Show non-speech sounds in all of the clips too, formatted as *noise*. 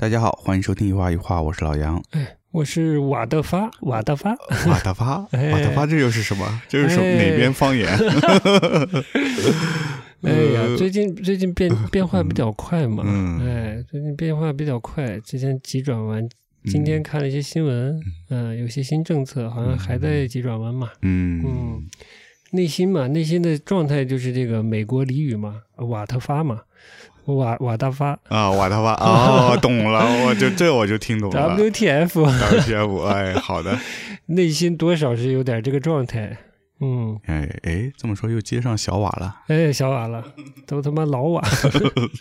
大家好，欢迎收听一画一画，我是老杨。哎，我是瓦德发，瓦德发，瓦德发，*laughs* 瓦德发，这又是什么？这是什哪边方言？*laughs* 哎呀，最近最近变 *laughs* 变化比较快嘛，哎，最近变化比较快。之前急转弯，今天看了一些新闻，嗯，有些新政策好像还在急转弯嘛，嗯。嗯，内心嘛，内心的状态就是这个美国俚语嘛，瓦特发嘛。瓦瓦大发啊，瓦大发哦，*laughs* 懂了，我就这我就听懂了。WTF，WTF，哎，好的，*laughs* 内心多少是有点这个状态，嗯，哎哎，这么说又接上小瓦了，哎，小瓦了，都他妈老瓦，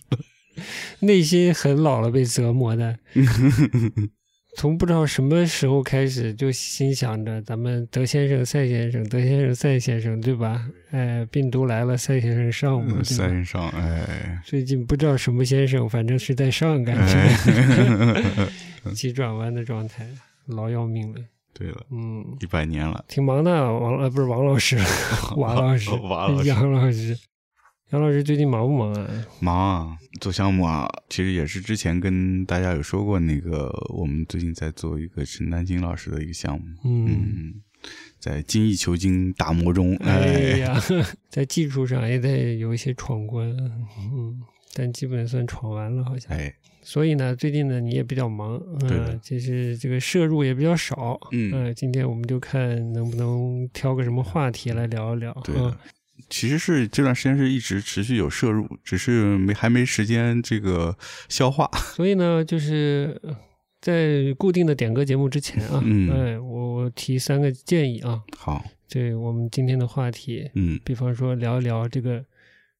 *laughs* 内心很老了，被折磨的。从不知道什么时候开始，就心想着咱们德先生、赛先生、德先生、赛先生，对吧？哎，病毒来了，赛先生上嘛，赛先生，哎，最近不知道什么先生，反正是在上，感觉 *laughs* 急转弯的状态，老要命了。*laughs* 对了，嗯，一百年了，挺忙的，王呃不是王老师，*laughs* 王老师，杨老师。杨老师最近忙不忙啊？忙啊，做项目啊。其实也是之前跟大家有说过，那个我们最近在做一个陈丹青老师的一个项目。嗯，在精益求精打磨中。哎呀，*laughs* 在技术上也得有一些闯关。嗯，但基本算闯完了，好像。哎，所以呢，最近呢你也比较忙。嗯，就是这个摄入也比较少。嗯，今天我们就看能不能挑个什么话题来聊一聊。对。其实是这段时间是一直持续有摄入，只是没还没时间这个消化。*laughs* 所以呢，就是在固定的点歌节目之前啊，哎，我我提三个建议啊。好，对我们今天的话题，嗯，比方说聊一聊这个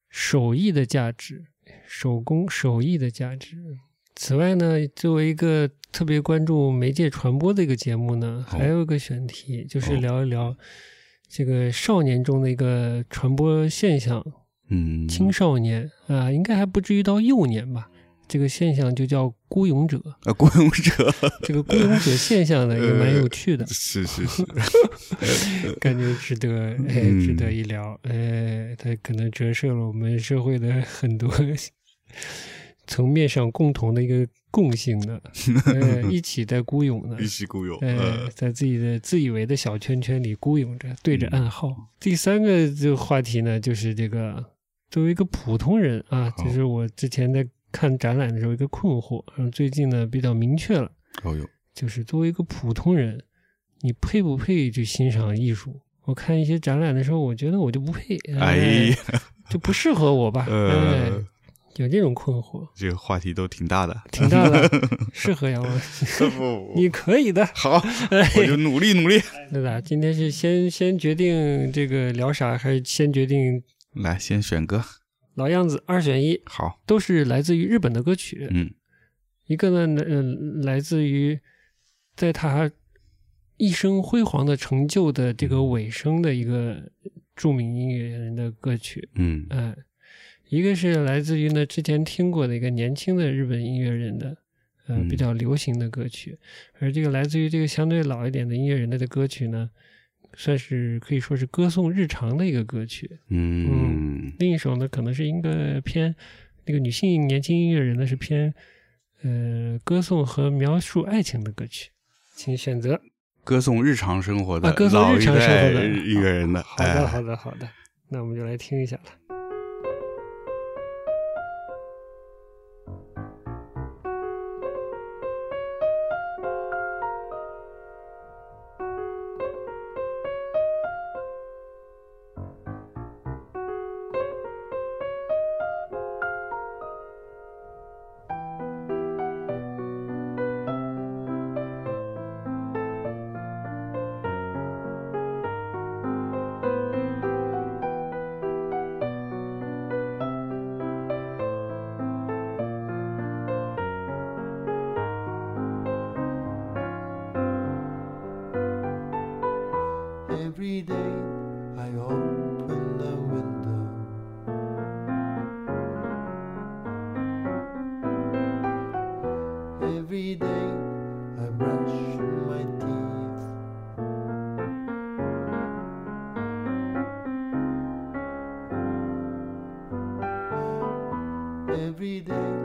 手艺的价值，手工手艺的价值。此外呢，作为一个特别关注媒介传播的一个节目呢，还有一个选题就是聊一聊。这个少年中的一个传播现象，嗯，青少年啊，应该还不至于到幼年吧？这个现象就叫孤勇者啊，孤勇者。这个孤勇者现象呢，*laughs* 也蛮有趣的，是是是，*laughs* 感觉值得 *laughs* 哎，值得一聊。哎，它可能折射了我们社会的很多层面上共同的一个。共性的，*laughs* 一起在孤勇呢，*laughs* 一起孤勇，呃，在自己的自以为的小圈圈里孤勇着，对着暗号。第三个这个话题呢，就是这个作为一个普通人啊，就是我之前在看展览的时候一个困惑，嗯，最近呢比较明确了，哦哟，就是作为一个普通人，你配不配去欣赏艺术？我看一些展览的时候，我觉得我就不配，哎，就不适合我吧，*laughs* 哎。有这种困惑，这个话题都挺大的，挺大的，*laughs* 适合杨老师，*laughs* 你可以的。好，*laughs* 我就努力努力。对吧？今天是先先决定这个聊啥，还是先决定？来，先选歌。老样子，二选一。好，都是来自于日本的歌曲。嗯，一个呢，嗯，来自于在他一生辉煌的成就的这个尾声的一个著名音乐人的歌曲。嗯，哎。一个是来自于呢之前听过的一个年轻的日本音乐人的，呃比较流行的歌曲，而这个来自于这个相对老一点的音乐人的的歌曲呢，算是可以说是歌颂日常的一个歌曲。嗯，另一首呢可能是一个偏那个女性年轻音乐人呢是偏呃歌颂和描述爱情的歌曲，请选择歌颂日常生活的歌颂日常生活的音乐人的。好的，好的，好的，那我们就来听一下了。Every day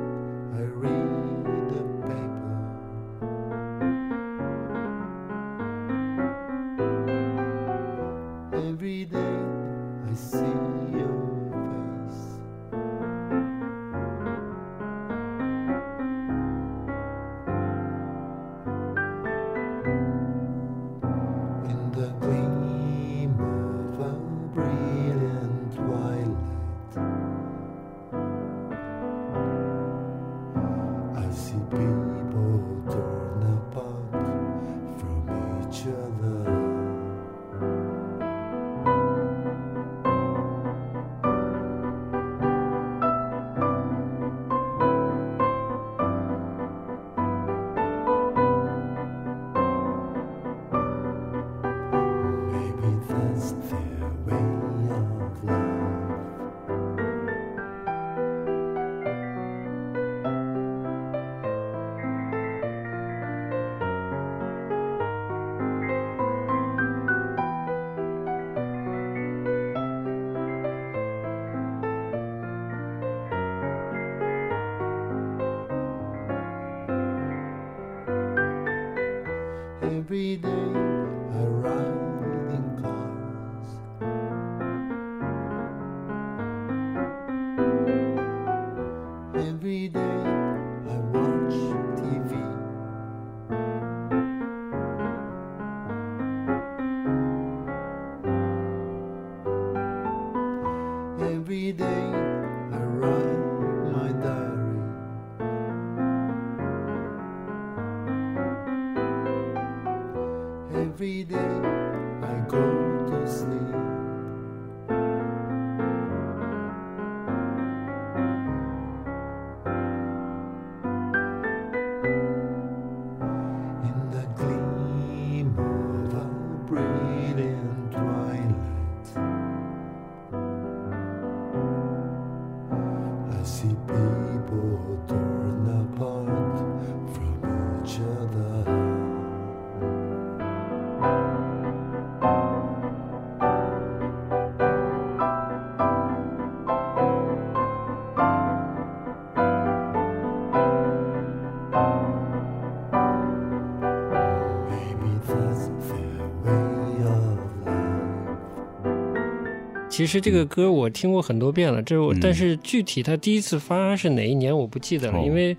其实这个歌我听过很多遍了，这我但是具体他第一次发是哪一年我不记得了，因为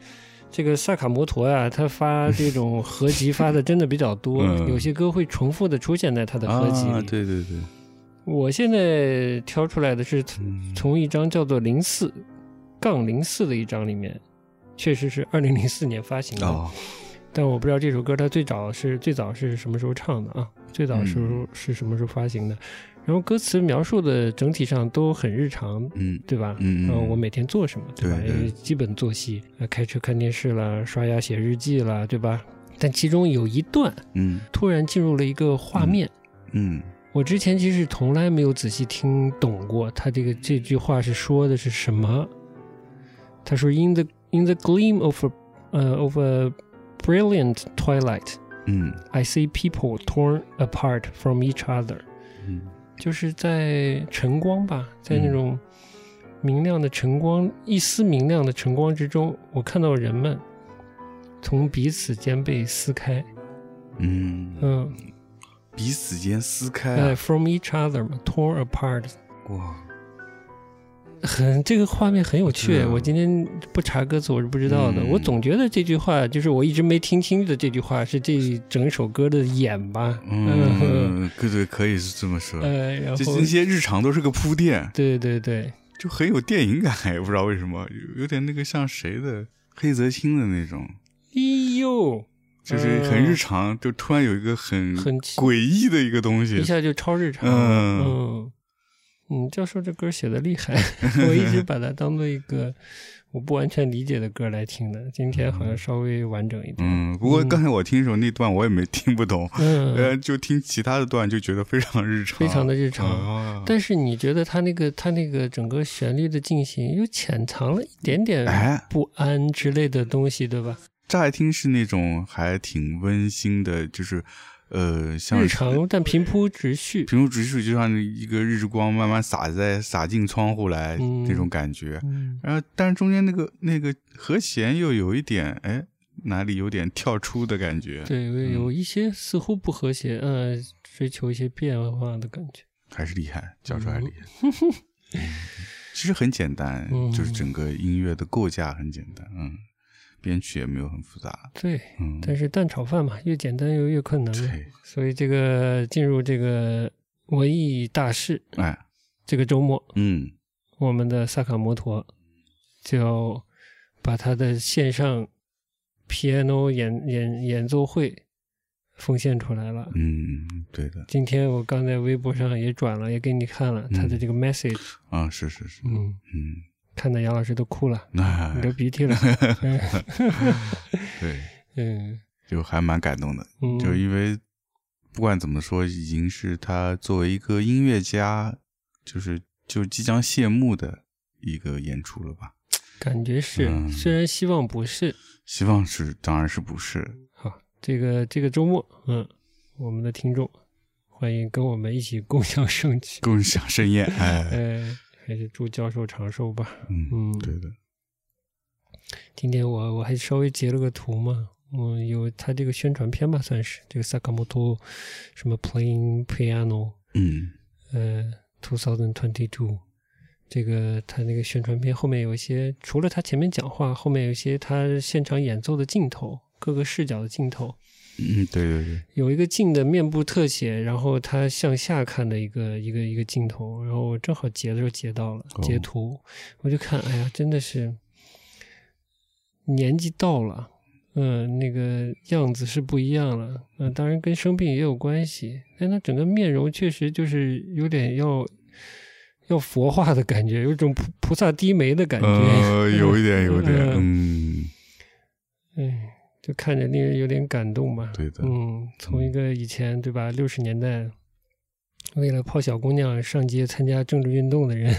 这个萨卡摩托呀，他发这种合集发的真的比较多，*laughs* 有些歌会重复的出现在他的合集里。对对对，我现在挑出来的是从一张叫做零四杠零四的一张里面，确实是二零零四年发行的，但我不知道这首歌它最早是最早是什么时候唱的啊？最早时候是什么时候发行的？然后歌词描述的整体上都很日常，嗯，对吧？嗯嗯。我每天做什么，对吧？基本作息，开车看电视啦，刷牙写日记啦，对吧？但其中有一段，嗯，突然进入了一个画面，嗯，我之前其实从来没有仔细听懂过他这个这句话是说的是什么。他说：“In the in the gleam of a 呃 of a brilliant twilight，嗯，I see people torn apart from each other。”嗯。就是在晨光吧，在那种明亮的晨光，一丝明亮的晨光之中，我看到人们从彼此间被撕开。嗯嗯，彼此间撕开。哎，from each other 嘛，torn apart。哇。很这个画面很有趣，我今天不查歌词我是不知道的。我总觉得这句话就是我一直没听清的这句话是这整首歌的眼吧。嗯，对对，可以是这么说。呃，然后那些日常都是个铺垫。对对对，就很有电影感，也不知道为什么，有有点那个像谁的黑泽清的那种。哎呦，就是很日常，就突然有一个很很诡异的一个东西，一下就超日常。嗯。嗯，教授这歌写的厉害，*laughs* 我一直把它当做一个我不完全理解的歌来听的。今天好像稍微完整一点。嗯，不过刚才我听的时候那段我也没听不懂，嗯，*laughs* 就听其他的段就觉得非常日常，非常的日常。但是你觉得他那个他那个整个旋律的进行又潜藏了一点点不安之类的东西，对吧？乍一听是那种还挺温馨的，就是。呃，像日常但平铺直叙，平铺直叙，就像一个日光慢慢洒在洒进窗户来那种感觉。然后，但是中间那个那个和弦又有一点，哎，哪里有点跳出的感觉？对，有一些似乎不和谐，嗯，追求一些变化的感觉。还是厉害，教出来厉害。*laughs* 其实很简单，就是整个音乐的构架很简单，嗯。编曲也没有很复杂，对，嗯，但是蛋炒饭嘛，越简单又越困难，对，所以这个进入这个文艺大事，哎，这个周末，嗯，我们的萨卡摩托就要把他的线上 piano 演演演奏会奉献出来了。嗯，对的。今天我刚在微博上也转了，也给你看了他的这个 message。啊，是是是。嗯嗯，看到杨老师都哭了，流鼻涕了。*laughs* 对，*laughs* 嗯，就还蛮感动的。就因为不管怎么说，已经是他作为一个音乐家，就是就即将谢幕的一个演出了吧。感觉是，虽然希望不是，希望是，当然是不是。好，这个这个周末，嗯，我们的听众欢迎跟我们一起共享盛举，共享盛宴。哎，*laughs* 还是祝教授长寿吧。嗯，对的。今天我我还稍微截了个图嘛，嗯，有他这个宣传片吧，算是这个萨卡莫托什么 playing piano，嗯，呃，two thousand twenty two。这个他那个宣传片后面有一些，除了他前面讲话，后面有一些他现场演奏的镜头，各个视角的镜头。嗯，对对对，有一个近的面部特写，然后他向下看的一个一个一个镜头，然后我正好截的时候截到了截图，我就看，哎呀，真的是年纪到了，嗯，那个样子是不一样了，嗯，当然跟生病也有关系，但他整个面容确实就是有点要。要佛化的感觉，有种菩菩萨低眉的感觉，呃，有一点，有点，*laughs* 嗯，哎，就看着令人有点感动吧。对的，嗯，从一个以前对吧，六十年代为了泡小姑娘上街参加政治运动的人，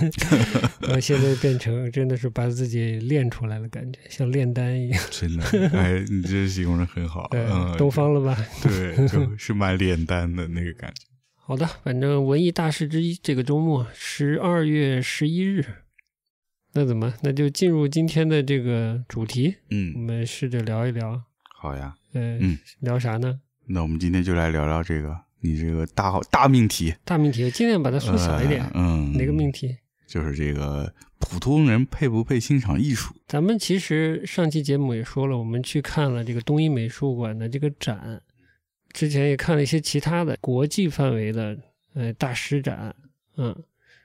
然 *laughs* 后现在变成真的是把自己练出来了，感觉像炼丹一样。真的，哎，你这形容的很好，*laughs* 嗯，东方了吧？*laughs* 对，就是蛮炼丹的那个感觉。好的，反正文艺大事之一，这个周末十二月十一日，那怎么？那就进入今天的这个主题。嗯，我们试着聊一聊。好呀。嗯，聊啥呢？那我们今天就来聊聊这个你这个大大命题。大命题，尽量把它缩小一点。嗯，哪个命题？就是这个普通人配不配欣赏艺术？咱们其实上期节目也说了，我们去看了这个东一美术馆的这个展。之前也看了一些其他的国际范围的呃大师展，嗯，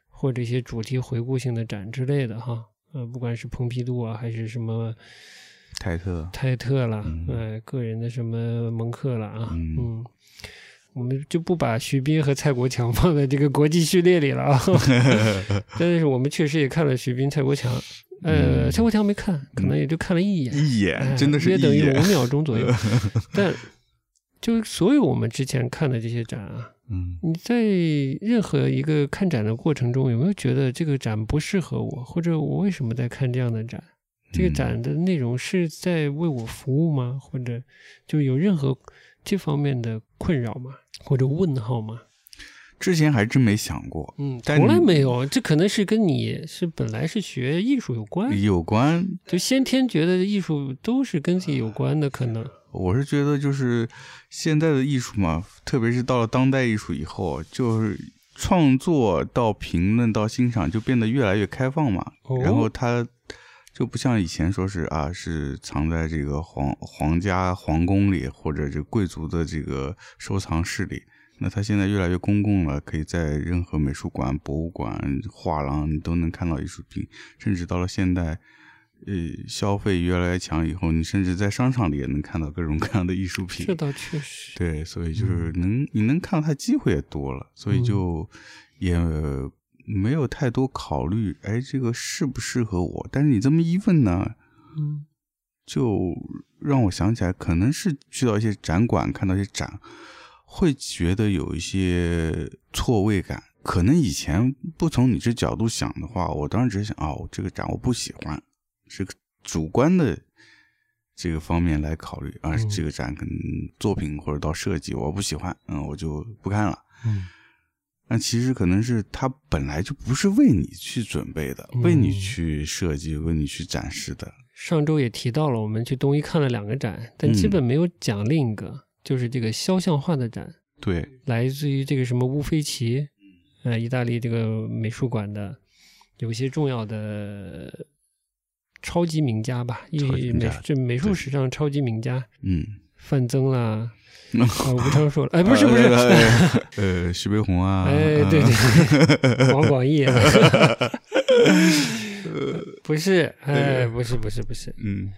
或者一些主题回顾性的展之类的哈，呃，不管是蓬皮杜啊，还是什么泰特。泰特啦，呃，个人的什么蒙克了啊，嗯，我们就不把徐斌和蔡国强放在这个国际序列里了啊，*laughs* 但是我们确实也看了徐斌、蔡国强，呃，蔡国强没看，可能也就看了一眼，一眼，真的是约等于五秒钟左右，*laughs* 但。就所有我们之前看的这些展啊，嗯，你在任何一个看展的过程中，有没有觉得这个展不适合我，或者我为什么在看这样的展？这个展的内容是在为我服务吗？或者就有任何这方面的困扰吗？或者问号吗？之前还真没想过，嗯，从来没有。这可能是跟你是本来是学艺术有关，有关，就先天觉得艺术都是跟自己有关的，可能。我是觉得，就是现在的艺术嘛，特别是到了当代艺术以后，就是创作到评论到欣赏就变得越来越开放嘛。然后它就不像以前说是啊，是藏在这个皇皇家皇宫里或者这贵族的这个收藏室里。那它现在越来越公共了，可以在任何美术馆、博物馆、画廊你都能看到艺术品，甚至到了现代。呃，消费越来越强以后，你甚至在商场里也能看到各种各样的艺术品。这倒确实。对，所以就是能你能看到它机会也多了，所以就也没有太多考虑，哎，这个适不适合我？但是你这么一问呢，嗯，就让我想起来，可能是去到一些展馆看到一些展，会觉得有一些错位感。可能以前不从你这角度想的话，我当时只是想，哦，这个展我不喜欢。是个主观的这个方面来考虑啊，这个展可能作品或者到设计我不喜欢，嗯，我就不看了。嗯，那其实可能是他本来就不是为你去准备的，为你去设计，为你去展示的。上周也提到了，我们去东一看了两个展，但基本没有讲另一个，就是这个肖像画的展。对，来自于这个什么乌菲齐，呃，意大利这个美术馆的，有些重要的。超级名家吧，艺美这美术史上超级名家，嗯，范增啦，*laughs* 吴昌硕了，哎，不是不是，*laughs* 呃，徐悲鸿啊，哎，对对，王广义，*laughs* 不是，哎，不是不是不是，嗯，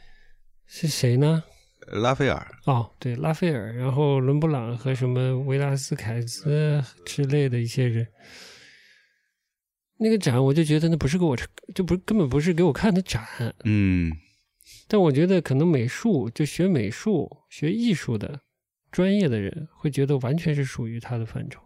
是谁呢？拉斐尔。哦，对，拉斐尔，然后伦勃朗和什么维拉斯凯兹之类的一些人，那个展我就觉得那不是给我，就不根本不是给我看的展，嗯，但我觉得可能美术就学美术、学艺术的专业的人会觉得完全是属于他的范畴，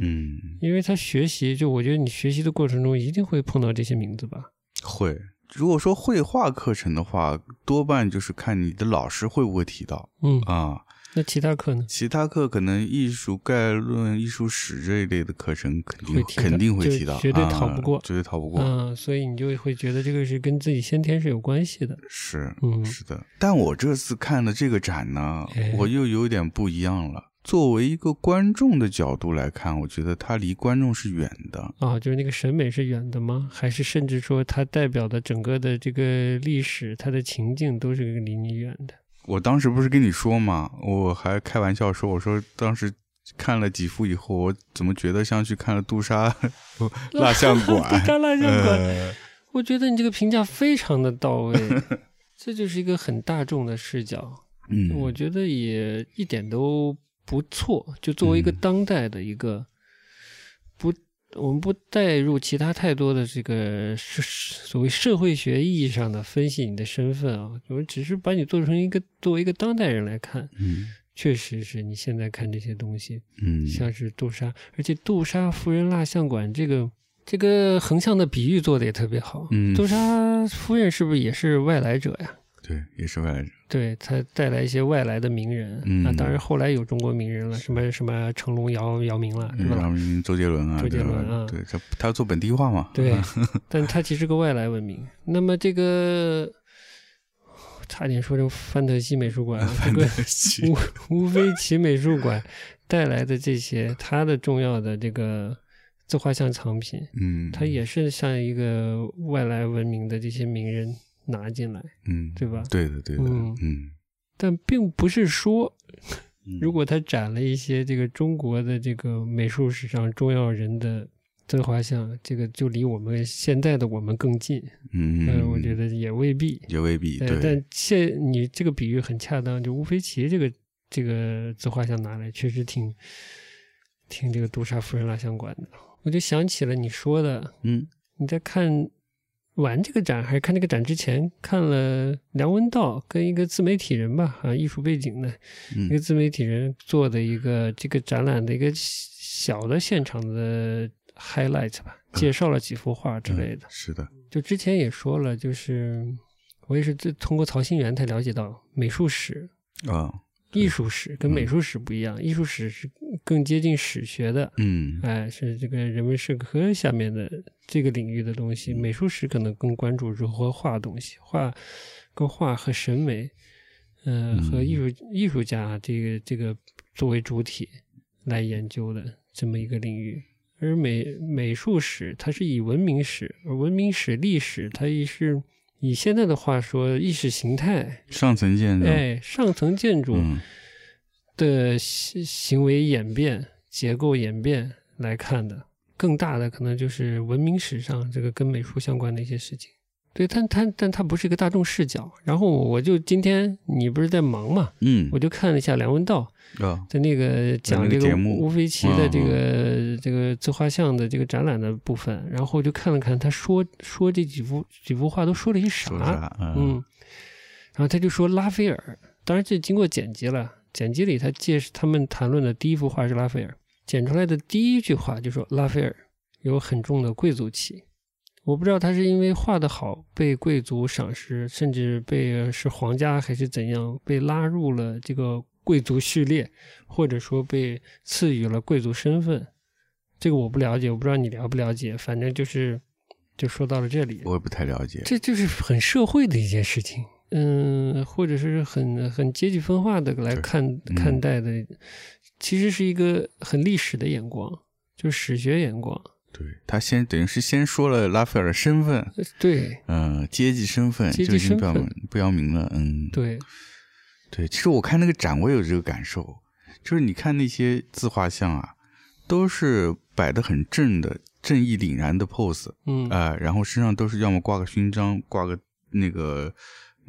嗯，因为他学习，就我觉得你学习的过程中一定会碰到这些名字吧，会。如果说绘画课程的话，多半就是看你的老师会不会提到，嗯。啊，那其他课呢？其他课可能艺术概论、艺术史这一类的课程肯定肯定会提到，绝对逃不过，绝对逃不过。嗯，所以你就会觉得这个是跟自己先天是有关系的。是，嗯，是的。但我这次看的这个展呢，我又有点不一样了。作为一个观众的角度来看，我觉得它离观众是远的啊，就是那个审美是远的吗？还是甚至说它代表的整个的这个历史，它的情境都是离你远的？我当时不是跟你说嘛，我还开玩笑说，我说当时看了几幅以后，我怎么觉得像去看了杜莎 *laughs* 蜡像馆？*laughs* 杜莎蜡像馆，我觉得你这个评价非常的到位，*laughs* 这就是一个很大众的视角。嗯，我觉得也一点都。不错，就作为一个当代的一个不，我们不带入其他太多的这个是所谓社会学意义上的分析你的身份啊，我们只是把你做成一个作为一个当代人来看，嗯，确实是你现在看这些东西，嗯，像是杜莎，而且杜莎夫人蜡像馆这个这个横向的比喻做的也特别好，嗯，杜莎夫人是不是也是外来者呀？对，也是外来者。对他带来一些外来的名人，那当然后来有中国名人了，什么什么成龙、姚姚明了，是吧？姚明、周杰伦啊，周杰伦啊，对他他要做本地化嘛。对，*laughs* 但他其实个外来文明。那么这个差点说成范特西美术馆，*laughs* 这个乌乌菲齐美术馆带来的这些，他的重要的这个自画像藏品，嗯，他也是像一个外来文明的这些名人。拿进来，嗯，对吧？对的，对的，嗯，但并不是说，如果他展了一些这个中国的这个美术史上重要人的自画像，这个就离我们现在的我们更近。嗯，我觉得也未必，也未必。对，但现你这个比喻很恰当，就乌菲齐这个这个自画像拿来，确实挺挺这个杜莎夫人蜡像馆的。我就想起了你说的，嗯，你在看。玩这个展还是看这个展之前看了梁文道跟一个自媒体人吧啊艺术背景的一个自媒体人做的一个这个展览的一个小的现场的 highlight 吧，介绍了几幅画之类的。是的，就之前也说了，就是我也是通过曹新元才了解到美术史啊。艺术史跟美术史不一样，艺术史是更接近史学的，嗯，哎，是这个人文社科下面的这个领域的东西。美术史可能更关注如何画东西，画跟画和审美，嗯，和艺术艺术家这个这个作为主体来研究的这么一个领域。而美美术史它是以文明史，而文明史历史它也是。以现在的话说，意识形态上层建筑，哎，上层建筑的行行为演变、结构演变来看的，更大的可能就是文明史上这个跟美术相关的一些事情。对，但他但他不是一个大众视角。然后我就今天你不是在忙嘛，嗯，我就看了一下梁文道。在那个讲这个乌菲齐的这个这个自画像的这个展览的部分，然后我就看了看他说说这几幅几幅画都说了些啥，嗯，然后他就说拉斐尔，当然这经过剪辑了，剪辑里他介他们谈论的第一幅画是拉斐尔，剪出来的第一句话就说拉斐尔有很重的贵族气，我不知道他是因为画的好被贵族赏识，甚至被是皇家还是怎样被拉入了这个。贵族序列，或者说被赐予了贵族身份，这个我不了解，我不知道你了不了解。反正就是，就说到了这里，我也不太了解。这就是很社会的一件事情，嗯，或者是很很阶级分化的来看看待的，其实是一个很历史的眼光，就是史学眼光。对他先等于是先说了拉斐尔的身份，对，嗯，阶级身份，阶级身份。不要明了，嗯，对。对，其实我看那个展，我有这个感受，就是你看那些自画像啊，都是摆的很正的、正义凛然的 pose，嗯。啊，然后身上都是要么挂个勋章，挂个那个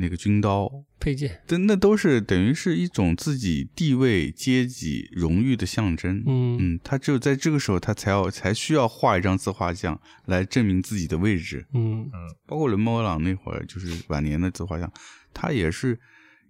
那个军刀配件，但那都是等于是一种自己地位、阶级、荣誉的象征。嗯嗯，他只有在这个时候，他才要才需要画一张自画像来证明自己的位置。嗯嗯，包括伦勃朗那会儿，就是晚年的自画像，他也是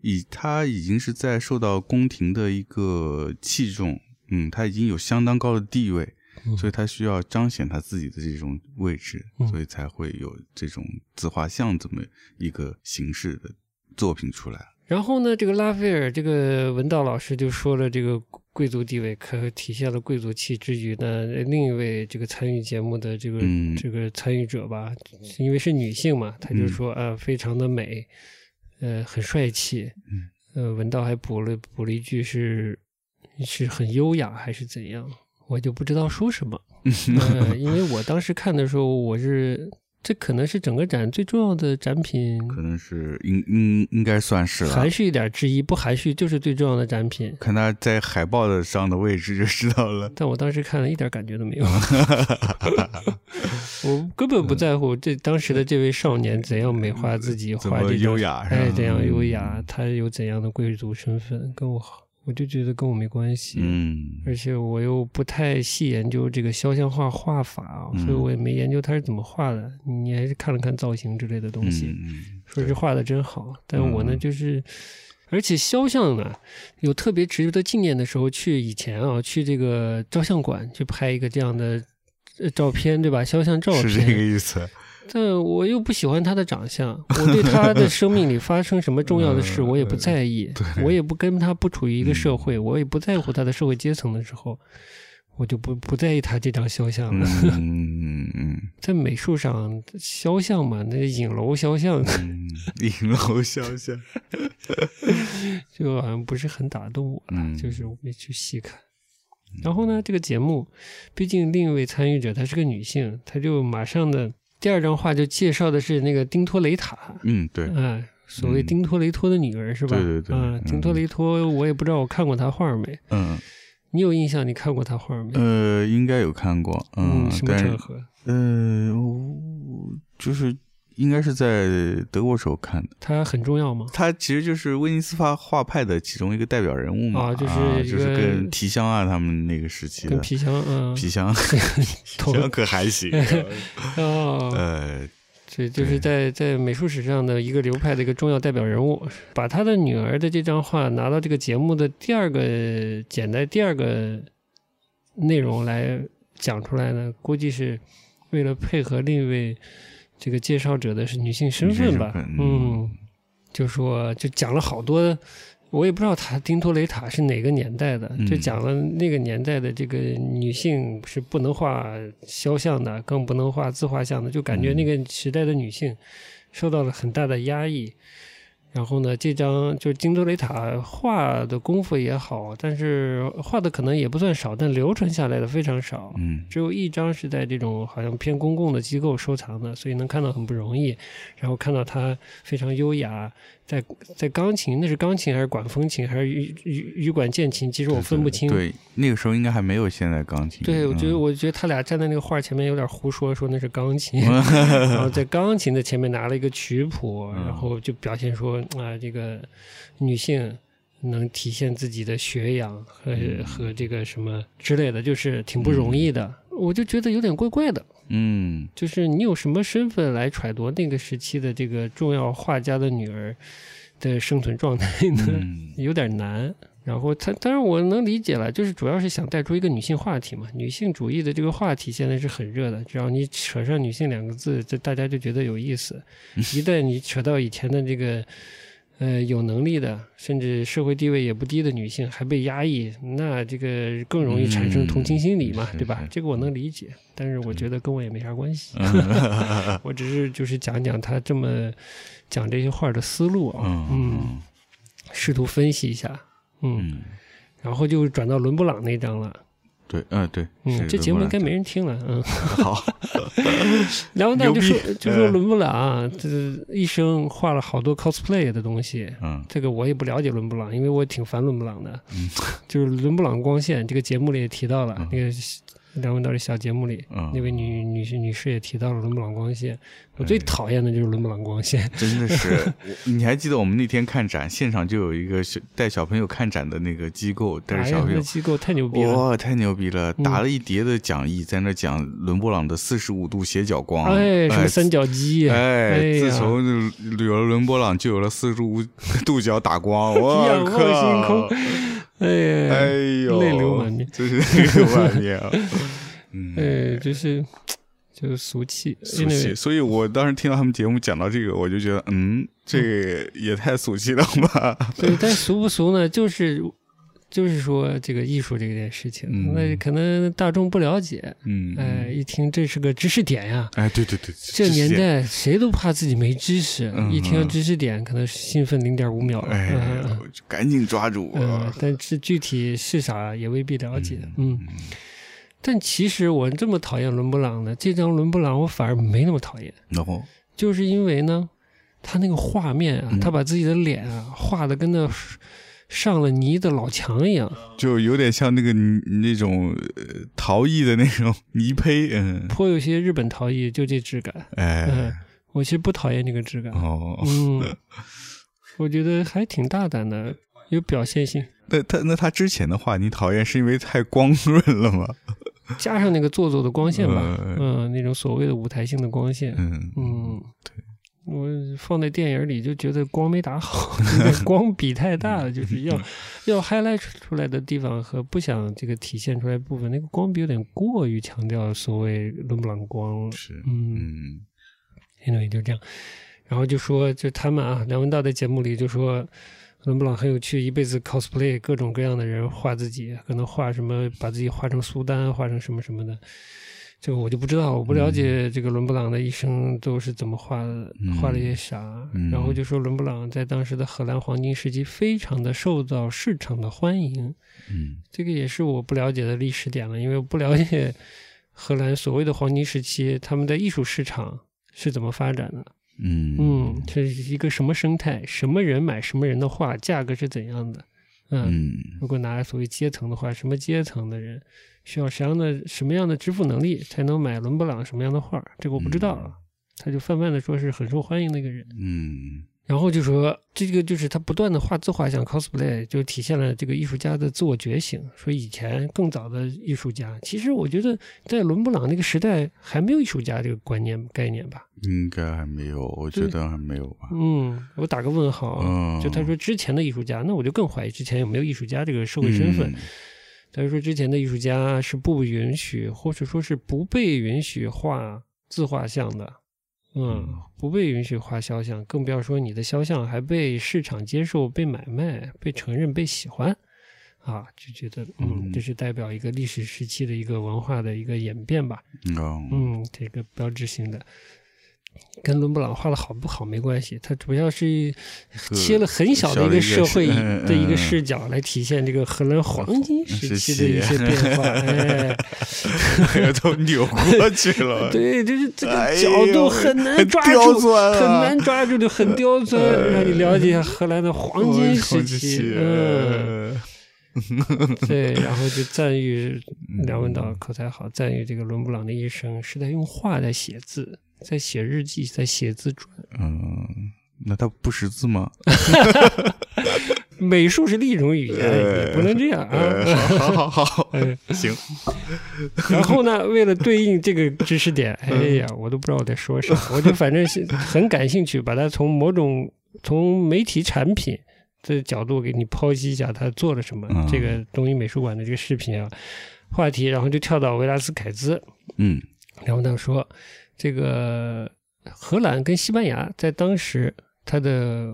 以他已经是在受到宫廷的一个器重，嗯，他已经有相当高的地位。所以他需要彰显他自己的这种位置，所以才会有这种自画像这么一个形式的作品出来。然后呢，这个拉斐尔这个文道老师就说了，这个贵族地位可体现了贵族气之余呢，另一位这个参与节目的这个这个参与者吧，因为是女性嘛，她就说啊，非常的美，呃，很帅气。呃，文道还补了补了一句是是很优雅还是怎样？我就不知道说什么，因为我当时看的时候，我是这可能是整个展最重要的展品，可能是应应应该算是含蓄一点之一，不含蓄就是最重要的展品。看他在海报的上的位置就知道了。但我当时看了一点感觉都没有，*laughs* 我根本不在乎这当时的这位少年怎样美化自己，画的优雅，哎，怎样优雅，他有怎样的贵族身份，跟我好。我就觉得跟我没关系，嗯，而且我又不太细研究这个肖像画画法，所以我也没研究他是怎么画的。你还是看了看造型之类的东西，说是画的真好。但我呢，就是，而且肖像呢，有特别值得纪念的时候，去以前啊，去这个照相馆去拍一个这样的照片，对吧？肖像照片是这个意思。但我又不喜欢他的长相，我对他的生命里发生什么重要的事，我也不在意，我也不跟他不处于一个社会，我也不在乎他的社会阶层的时候，我就不不在意他这张肖像了。*laughs* 嗯嗯，在美术上，肖像嘛，那影楼肖像，*laughs* 影楼肖像，*laughs* 就好像不是很打动我了，就是我没去细看。然后呢，这个节目，毕竟另一位参与者她是个女性，她就马上的。第二张画就介绍的是那个丁托雷塔，嗯，对，嗯，所谓丁托雷托的女儿是吧？对对对，啊，丁托雷托，我也不知道我看过他画没，嗯，你有印象？你看过他画没？呃，应该有看过，嗯，什么场合？呃，就是。应该是在德国时候看的。他很重要吗？他其实就是威尼斯画画派的其中一个代表人物嘛。啊，就是就是跟皮香啊他们那个时期的。跟皮箱，嗯，皮箱，*laughs* 皮箱可还行。*laughs* 哦，呃，这就是在在美术史上的一个流派的一个重要代表人物。把他的女儿的这张画拿到这个节目的第二个简单第二个内容来讲出来呢，估计是为了配合另一位。这个介绍者的是女性身份吧？嗯，就说就讲了好多，我也不知道塔丁托雷塔是哪个年代的，就讲了那个年代的这个女性是不能画肖像的，更不能画自画像的，就感觉那个时代的女性受到了很大的压抑。然后呢，这张就是金多雷塔画的功夫也好，但是画的可能也不算少，但流传下来的非常少。嗯，只有一张是在这种好像偏公共的机构收藏的，所以能看到很不容易。然后看到它非常优雅，在在钢琴，那是钢琴还是管风琴还是羽羽羽管键琴？其实我分不清。对，那个时候应该还没有现在钢琴。对，我觉得我觉得他俩站在那个画前面有点胡说，说那是钢琴，*laughs* 然后在钢琴的前面拿了一个曲谱，然后就表现说。啊，这个女性能体现自己的学养和和这个什么之类的，就是挺不容易的。我就觉得有点怪怪的。嗯，就是你有什么身份来揣度那个时期的这个重要画家的女儿的生存状态呢？*laughs* 有点难。然后他，当然我能理解了，就是主要是想带出一个女性话题嘛。女性主义的这个话题现在是很热的，只要你扯上“女性”两个字，这大家就觉得有意思。*laughs* 一旦你扯到以前的这个。呃，有能力的，甚至社会地位也不低的女性还被压抑，那这个更容易产生同情心理嘛，对吧？这个我能理解，但是我觉得跟我也没啥关系。*laughs* 我只是就是讲讲他这么讲这些话的思路啊，嗯，试图分析一下，嗯，然后就转到伦勃朗那张了。对，嗯，对，嗯，这节目应该没人听了，嗯，*laughs* 好。*laughs* 然后呢，就说就说伦布朗这一生画了好多 cosplay 的东西，嗯，这个我也不了解伦布朗，因为我挺烦伦布朗的，嗯，*laughs* 就是伦布朗光线这个节目里也提到了，那个梁文道的小节目里，那位女女士女士也提到了伦布朗光线。我最讨厌的就是伦勃朗光线，*laughs* 真的是。*laughs* 你还记得我们那天看展，现场就有一个小带小朋友看展的那个机构，带着小朋友，机构太牛逼了，哇，太牛逼了！打了一叠的讲义，在那讲伦勃朗的四十五度斜角光，哎，什么三角肌，哎，自从有了伦勃朗，就有了四十五度角打光，*laughs* 我靠！哎呀，哎呦，泪流满面，真是泪流满面啊！嗯，哎，就是就是俗气，俗气。所以我当时听到他们节目讲到这个，我就觉得，嗯，这也太俗气了吧？*laughs* 对，但俗不俗呢？就是。就是说，这个艺术这件事情，那可能大众不了解，嗯，哎，一听这是个知识点呀，哎，对对对，这年代谁都怕自己没知识，一听知识点，可能兴奋零点五秒，*laughs* 哎，赶紧抓住，但是具体是啥也未必了解，嗯，但其实我这么讨厌伦勃朗的，这张伦勃朗我反而没那么讨厌，然后？就是因为呢，他那个画面啊，他把自己的脸啊画的跟那。上了泥的老墙一样，就有点像那个那种陶艺的那种泥胚，嗯，颇有些日本陶艺就这质感，哎，我其实不讨厌这个质感，哦，嗯，我觉得还挺大胆的，有表现性。*laughs* 那他那他之前的话，你讨厌是因为太光润了吗？加上那个做作的光线吧，嗯，那种所谓的舞台性的光线，嗯嗯，对。我放在电影里就觉得光没打好，*laughs* 光比太大了，就是要要 highlight 出来的地方和不想这个体现出来部分，那个光比有点过于强调所谓伦勃朗光了。是，嗯，现在也就这样。然后就说，就他们啊，梁文道在节目里就说，伦布朗很有趣，一辈子 cosplay 各种各样的人画自己，可能画什么，把自己画成苏丹，画成什么什么的。这个我就不知道，我不了解这个伦布朗的一生都是怎么画的，画了些啥。然后就说伦布朗在当时的荷兰黄金时期非常的受到市场的欢迎。嗯，这个也是我不了解的历史点了，因为我不了解荷兰所谓的黄金时期他们的艺术市场是怎么发展的。嗯嗯，这是一个什么生态？什么人买什么人的画？价格是怎样的？嗯，如果拿所谓阶层的话，什么阶层的人？需要什么样的什么样的支付能力才能买伦勃朗什么样的画？这个我不知道啊。他就泛泛的说是很受欢迎的一个人。嗯，然后就说这个就是他不断的画自画像 cosplay，就体现了这个艺术家的自我觉醒。说以前更早的艺术家，其实我觉得在伦勃朗那个时代还没有艺术家这个观念概念吧？应该还没有，我觉得还没有吧。嗯，我打个问号。嗯，就他说之前的艺术家，那我就更怀疑之前有没有艺术家这个社会身份。他说：“之前的艺术家是不允许，或者说是不被允许画自画像的，嗯，不被允许画肖像，更不要说你的肖像还被市场接受、被买卖、被承认、被喜欢，啊，就觉得，嗯，这是代表一个历史时期的一个文化的一个演变吧，嗯，这个标志性的。”跟伦勃朗画的好不好没关系，他主要是切了很小的一个社会的一个视角来体现这个荷兰黄金时期的一些变化，*laughs* 哎，*laughs* 都扭过去了。*laughs* 对，就是这个角度很难抓住，很难抓住就，很刁钻，让你了解荷兰的黄金时期。嗯，*laughs* 对，然后就赞誉梁文道口才好，赞誉这个伦勃朗的一生是在用画在写字。在写日记，在写自传。嗯，那他不识字吗？*laughs* 美术是另一种语言，也不能这样啊。好好好，*laughs* 行。然后呢，为了对应这个知识点，哎呀，我都不知道我在说啥，我就反正是很感兴趣，把它从某种从媒体产品的角度给你剖析一下，他做了什么。这个东英美术馆的这个视频啊，话题，然后就跳到维拉斯凯兹。嗯，然后他说。这个荷兰跟西班牙在当时，它的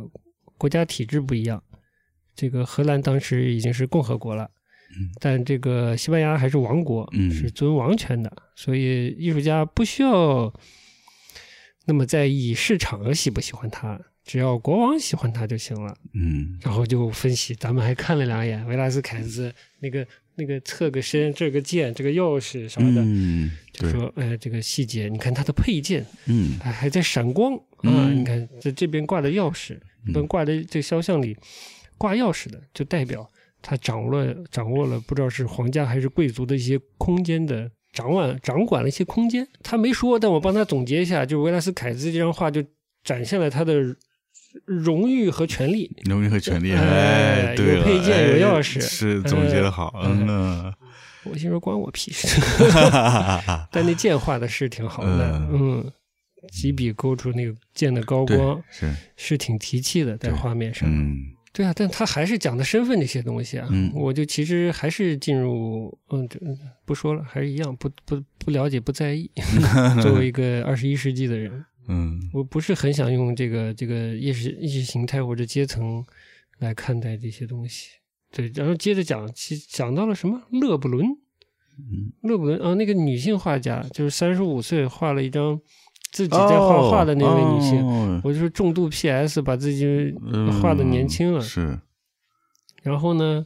国家体制不一样。这个荷兰当时已经是共和国了，但这个西班牙还是王国，是尊王权的，所以艺术家不需要那么在意市场喜不喜欢他，只要国王喜欢他就行了。嗯，然后就分析，咱们还看了两眼维拉斯凯兹那个。那个侧个身，这个剑，这个钥匙什么的，就说，哎，这个细节，你看它的配件，嗯，还还在闪光啊！你看在这边挂的钥匙，一般挂的这肖像里挂钥匙的，就代表他掌握了掌握了，不知道是皇家还是贵族的一些空间的掌管掌管了一些空间。他没说，但我帮他总结一下，就是维拉斯凯兹这张画就展现了他的荣誉和权利。荣誉和权利，哎，有配件，有钥匙，是总结的好。嗯，我心说关我屁事。*laughs* 但那剑画的是挺好的，嗯，几笔勾出那个剑的高光，是是挺提气的，在画面上。嗯。对啊，但他还是讲的身份那些东西啊，我就其实还是进入，嗯，不说了，还是一样，不不不了解，不在意。*laughs* 作为一个二十一世纪的人，嗯，我不是很想用这个这个意识意识形态或者阶层来看待这些东西。对，然后接着讲，其讲到了什么？勒布伦，勒布伦啊，那个女性画家，就是三十五岁画了一张。自己在画画的那位女性，我就是重度 PS，把自己画的年轻了。是，然后呢，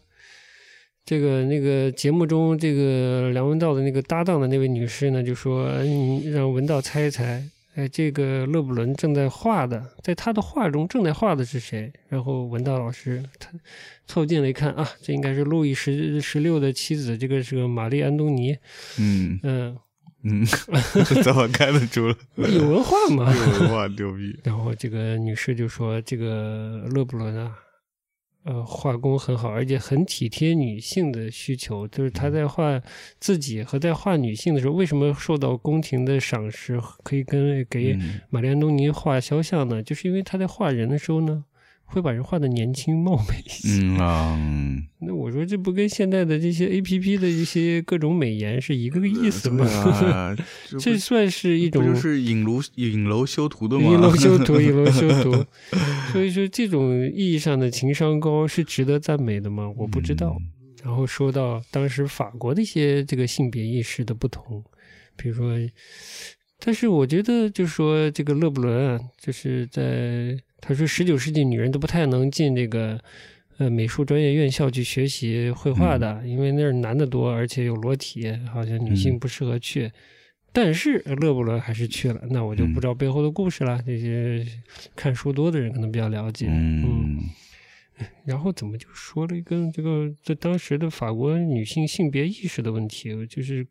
这个那个节目中，这个梁文道的那个搭档的那位女士呢，就说：“你让文道猜一猜，哎，这个勒布伦正在画的，在他的画中正在画的是谁？”然后文道老师他凑近了一看啊，这应该是路易十十六的妻子，这个是个玛丽安东尼。嗯嗯。嗯，*laughs* 怎么看得出来？有文化嘛？*laughs* 有文化牛逼。然后这个女士就说：“这个勒布伦啊，呃，画工很好，而且很体贴女性的需求。就是他在画自己和在画女性的时候，为什么受到宫廷的赏识，可以跟给玛丽安东尼画肖像呢？就是因为他在画人的时候呢。”会把人画的年轻貌美一些。嗯啊，*laughs* 那我说这不跟现在的这些 A P P 的一些各种美颜是一个意思吗？*laughs* 这算是一种，就是影楼影楼修图的吗？影楼修图，*laughs* 影楼修图。所以说，这种意义上的情商高是值得赞美的吗？我不知道。然后说到当时法国的一些这个性别意识的不同，比如说，但是我觉得就是说这个勒布伦啊，就是在。他说：“十九世纪女人都不太能进这个呃美术专业院校去学习绘画的，因为那儿男的多，而且有裸体，好像女性不适合去。但是勒布伦还是去了，那我就不知道背后的故事了。这些看书多的人可能比较了解。嗯，然后怎么就说了一个这个在当时的法国女性性别意识的问题，就是。”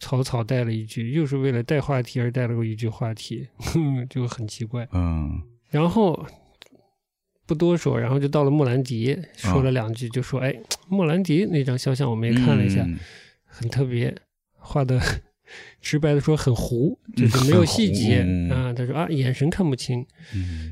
草草带了一句，又是为了带话题而带了一句话题，*laughs* 就很奇怪。嗯，然后不多说，然后就到了莫兰迪，说了两句，就说：“哎，莫兰迪那张肖像我们也看了一下，很特别，画的。”直白的说，很糊，就是没有细节啊。他说啊，眼神看不清。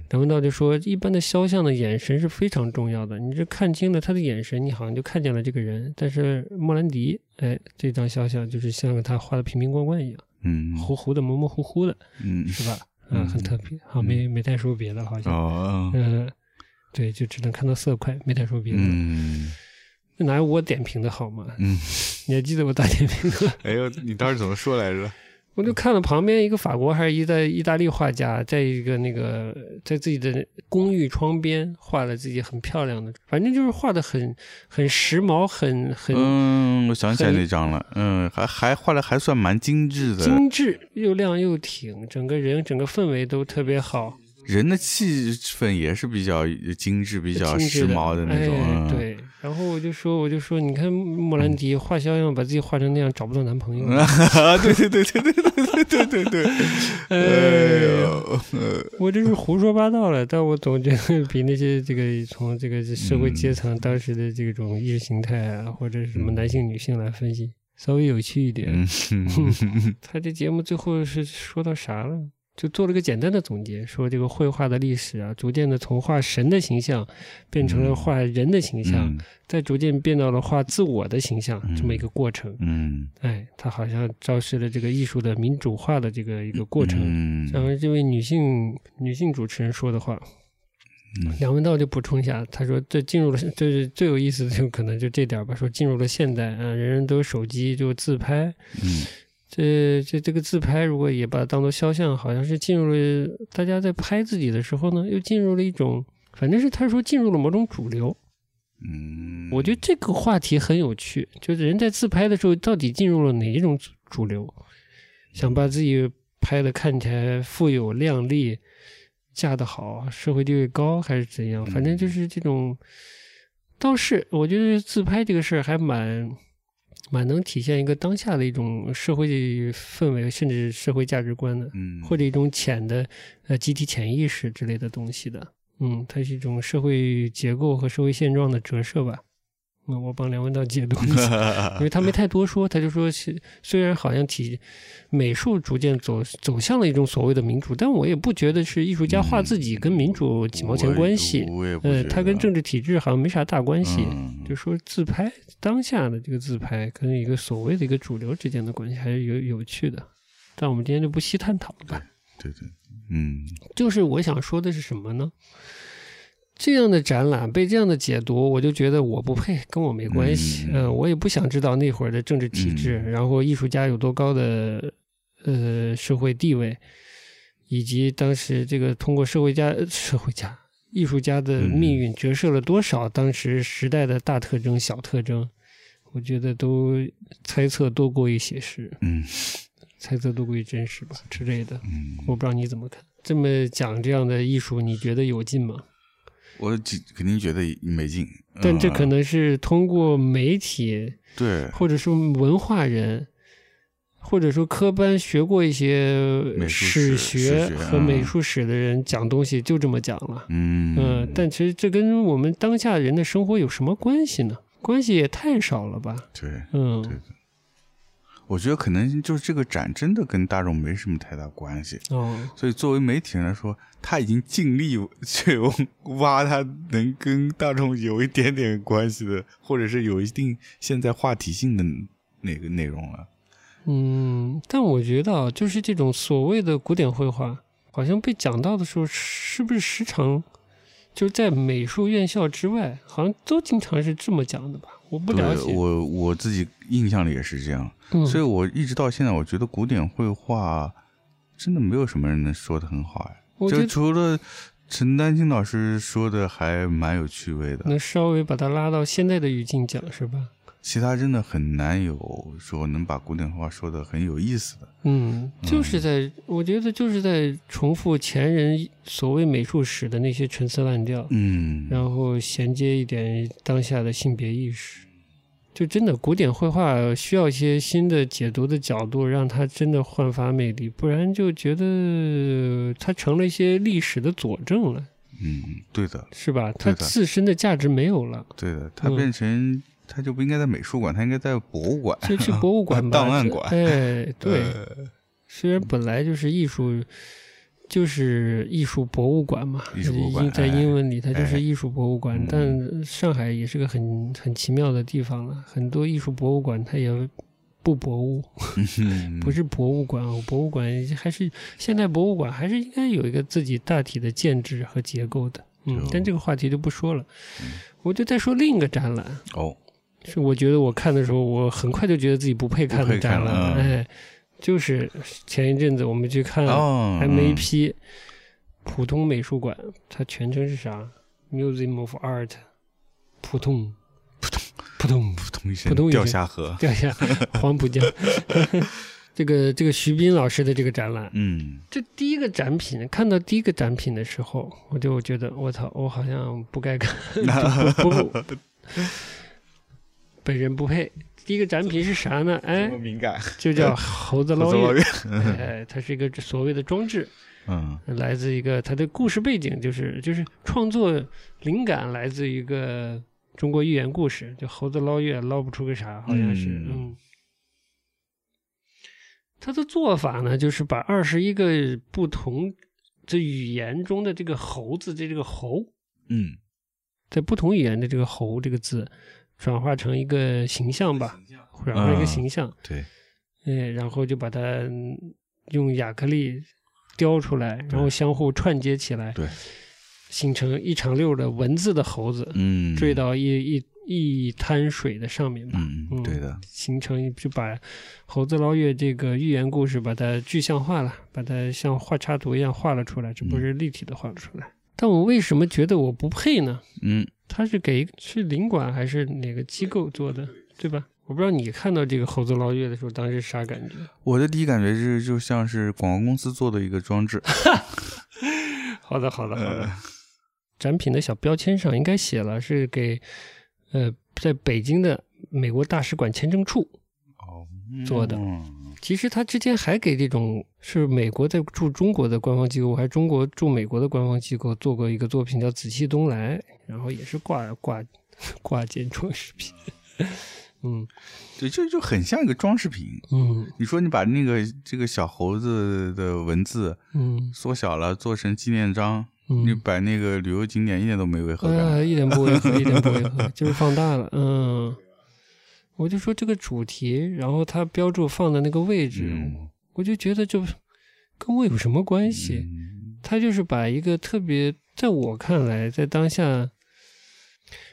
梁文道就说，一般的肖像的眼神是非常重要的。你这看清了他的眼神，你好像就看见了这个人。但是莫兰迪，哎，这张肖像就是像他画的瓶瓶罐罐一样，嗯，糊糊的，模模糊糊的，嗯，是吧？嗯，很特别。好，没没太说别的，好像。嗯，对，就只能看到色块，没太说别的。嗯。那哪有我点评的好嘛？嗯，你还记得我咋点评的？*laughs* 哎呦，你当时怎么说来着？我就看了旁边一个法国还是一在意大利画家，在一个那个在自己的公寓窗边画了自己很漂亮的，反正就是画的很很时髦，很很。嗯，我想起来那张了。嗯，还还画的还算蛮精致的，精致又亮又挺，整个人整个氛围都特别好。人的气氛也是比较精致、比较时髦的那种。对，然后我就说，我就说，你看莫兰迪画肖像，把自己画成那样，找不到男朋友。*laughs* 对对对对对对对对对。*laughs* 哎呦，我这是胡说八道了，但我总觉得比那些这个从这个社会阶层当时的这种意识形态啊，或者什么男性女性来分析，稍微有趣一点。*laughs* 他这节目最后是说到啥了？就做了个简单的总结，说这个绘画的历史啊，逐渐的从画神的形象变成了画人的形象，再逐渐变到了画自我的形象这么一个过程。嗯，哎，他好像昭示了这个艺术的民主化的这个一个过程。嗯，然后这位女性女性主持人说的话，梁文道就补充一下，他说这进入了，这是最有意思的，就可能就这点吧。说进入了现代啊，人人都有手机，就自拍。嗯。这这这个自拍，如果也把它当做肖像，好像是进入了大家在拍自己的时候呢，又进入了一种，反正是他说进入了某种主流。嗯，我觉得这个话题很有趣，就是人在自拍的时候到底进入了哪一种主流？想把自己拍的看起来富有靓丽、嫁得好、社会地位高，还是怎样？反正就是这种。倒是我觉得自拍这个事儿还蛮。蛮能体现一个当下的一种社会氛围，甚至社会价值观的，嗯，或者一种潜的呃集体潜意识之类的东西的，嗯，它是一种社会结构和社会现状的折射吧。那我帮梁文道解读一下，*laughs* 因为他没太多说，他就说，虽然好像体美术逐渐走走向了一种所谓的民主，但我也不觉得是艺术家画自己跟民主几毛钱关系。呃，他跟政治体制好像没啥大关系。就说自拍当下的这个自拍跟一个所谓的一个主流之间的关系还是有有趣的，但我们今天就不细探讨了吧。对对，嗯，就是我想说的是什么呢？这样的展览被这样的解读，我就觉得我不配，跟我没关系。嗯，我也不想知道那会儿的政治体制，然后艺术家有多高的呃社会地位，以及当时这个通过社会家、社会家、艺术家的命运折射了多少当时时代的大特征、小特征。我觉得都猜测多过于写实，嗯，猜测多过于真实吧之类的。嗯，我不知道你怎么看。这么讲这样的艺术，你觉得有劲吗？我肯定觉得没劲，但这可能是通过媒体，对，或者说文化人，或者说科班学过一些史学和美术史的人讲东西就这么讲了，嗯嗯，但其实这跟我们当下人的生活有什么关系呢？关系也太少了吧？对，嗯。我觉得可能就是这个展真的跟大众没什么太大关系，哦，所以作为媒体人来说，他已经尽力 *laughs* 去挖他能跟大众有一点点关系的，或者是有一定现在话题性的那个内容了。嗯，但我觉得就是这种所谓的古典绘画，好像被讲到的时候，是不是时常就是在美术院校之外，好像都经常是这么讲的吧？我不了解，我我自己印象里也是这样。所以，我一直到现在，我觉得古典绘画真的没有什么人能说的很好哎。就除了陈丹青老师说的还蛮有趣味的，能稍微把它拉到现在的语境讲是吧？其他真的很难有说能把古典绘画说的很有意思的。嗯，就是在我觉得就是在重复前人所谓美术史的那些陈词滥调，嗯，然后衔接一点当下的性别意识。就真的古典绘画需要一些新的解读的角度，让它真的焕发魅力，不然就觉得它成了一些历史的佐证了。嗯，对的，是吧？它自身的价值没有了。对的，它变成它就不应该在美术馆，他应该在博物馆，就去博物馆、*laughs* 档案馆。哎，对，虽然本来就是艺术。就是艺术博物馆嘛，在英文里它就是艺术博物馆。但上海也是个很很奇妙的地方了，很多艺术博物馆它也不博物，*laughs* 不是博物馆。博物馆还是现代博物馆，还是应该有一个自己大体的建制和结构的。嗯，但这个话题就不说了。我就再说另一个展览哦，是我觉得我看的时候，我很快就觉得自己不配看的展览，哎。就是前一阵子我们去看 MAP 普通美术馆，它全称是啥？Museum of Art，普通，扑通，扑通，扑通一声，普掉下河，掉下黄浦江。*laughs* 这个这个徐斌老师的这个展览，嗯，这第一个展品，看到第一个展品的时候，我就觉得我操，我好像不该看，*laughs* 不，*laughs* 本人不配。第一个展品是啥呢？哎，敏感，就叫猴子捞 *laughs* 月。哎，它是一个所谓的装置，嗯，来自一个它的故事背景，就是就是创作灵感来自一个中国寓言故事，就猴子捞月捞不出个啥，好像是，嗯。它的做法呢，就是把二十一个不同的语言中的这个猴子的这个猴，嗯，在不同语言的这个猴这个字。转化成一个形象吧，转化一个形象，对，哎，然后就把它用亚克力雕出来，然后相互串接起来，对，形成一长溜的文字的猴子，嗯，坠到一一一滩水的上面吧，嗯，对的，形成就把猴子捞月这个寓言故事把它具象化了，把它像画插图一样画了出来，这不是立体的画了出来。但我为什么觉得我不配呢？嗯。他是给是领馆还是哪个机构做的，对吧？我不知道你看到这个猴子捞月的时候，当时啥感觉？我的第一感觉是，就像是广告公司做的一个装置。*laughs* 好的，好的，好的。展品的小标签上应该写了，是给呃，在北京的美国大使馆签证处做的。其实他之前还给这种是美国在驻中国的官方机构，还是中国驻美国的官方机构做过一个作品叫《紫气东来》，然后也是挂挂挂件装饰品。*laughs* 嗯，对，就就很像一个装饰品。嗯，你说你把那个这个小猴子的文字，嗯，缩小了做成纪念章，你摆那个旅游景点一点都没违和感，一点不违和，一点不违和，就是放大了。嗯，我就说这个主题，然后它标注放的那个位置，我就觉得就跟我有什么关系？他就是把一个特别，在我看来，在当下。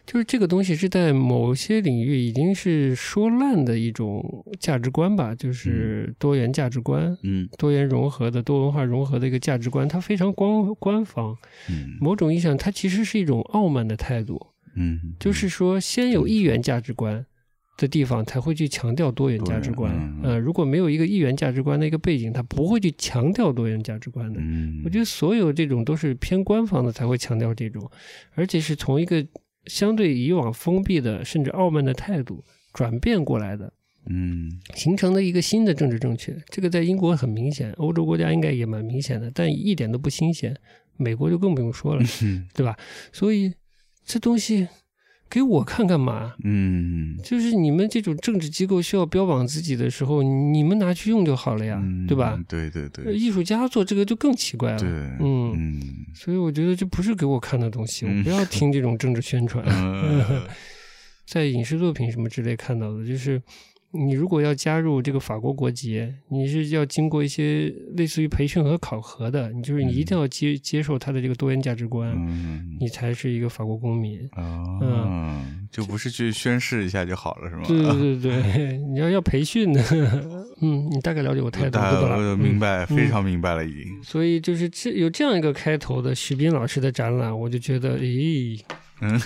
就是这个东西是在某些领域已经是说烂的一种价值观吧，就是多元价值观，嗯，多元融合的多文化融合的一个价值观，它非常官官方，嗯，某种意义上它其实是一种傲慢的态度，嗯，就是说先有一元价值观的地方才会去强调多元价值观，呃，如果没有一个一元价值观的一个背景，他不会去强调多元价值观的，嗯，我觉得所有这种都是偏官方的才会强调这种，而且是从一个。相对以往封闭的甚至傲慢的态度转变过来的，嗯，形成的一个新的政治正确，这个在英国很明显，欧洲国家应该也蛮明显的，但一点都不新鲜，美国就更不用说了，对吧？所以这东西。给我看干嘛？嗯，就是你们这种政治机构需要标榜自己的时候，你们拿去用就好了呀，对吧？对对对，艺术家做这个就更奇怪了。对，嗯，所以我觉得这不是给我看的东西，我不要听这种政治宣传。*laughs* *laughs* 在影视作品什么之类看到的，就是。你如果要加入这个法国国籍，你是要经过一些类似于培训和考核的，你就是你一定要接接受他的这个多元价值观，你才是一个法国公民。嗯，就不是去宣誓一下就好了，是吗？*laughs* 对对对对，你要要培训的。*laughs* 嗯，你大概了解我态度对吧？明白，非常明白了已经。所以就是这有这样一个开头的徐斌老师的展览，我就觉得，咦。嗯，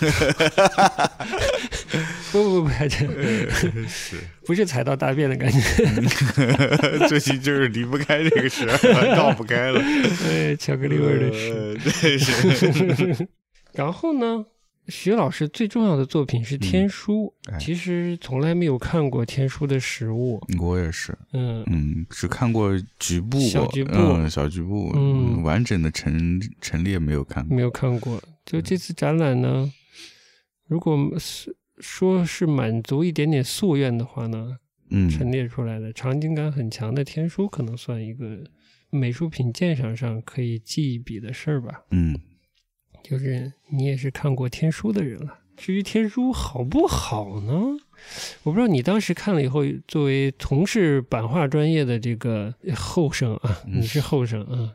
不不不，还真是不是踩到大便的感觉？*laughs* 最近就是离不开这个事，绕不开了。哎，巧克力味的事，对是。*laughs* 然后呢，徐老师最重要的作品是《天书》，其实从来没有看过《天书》的实物。我也是，嗯嗯，只看过局部，小局部，小局部，嗯，完整的陈陈列没有看过，没有看过。就这次展览呢，如果是说是满足一点点夙愿的话呢，嗯，陈列出来的场景感很强的天书，可能算一个美术品鉴赏上可以记一笔的事儿吧。嗯，就是你也是看过天书的人了。至于天书好不好呢？我不知道你当时看了以后，作为从事版画专业的这个后生啊，你是后生啊。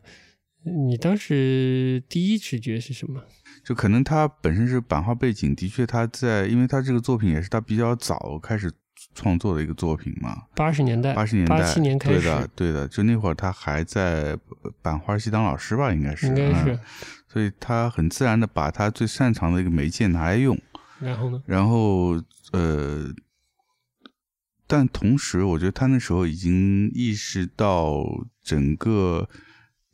你当时第一直觉是什么？就可能他本身是版画背景，的确他在，因为他这个作品也是他比较早开始创作的一个作品嘛。八十年代，八十年代，八七年开始，对的，对的。就那会儿他还在版画系当老师吧，应该是，应该是。所以他很自然的把他最擅长的一个媒介拿来用。然后呢？然后呃，但同时我觉得他那时候已经意识到整个。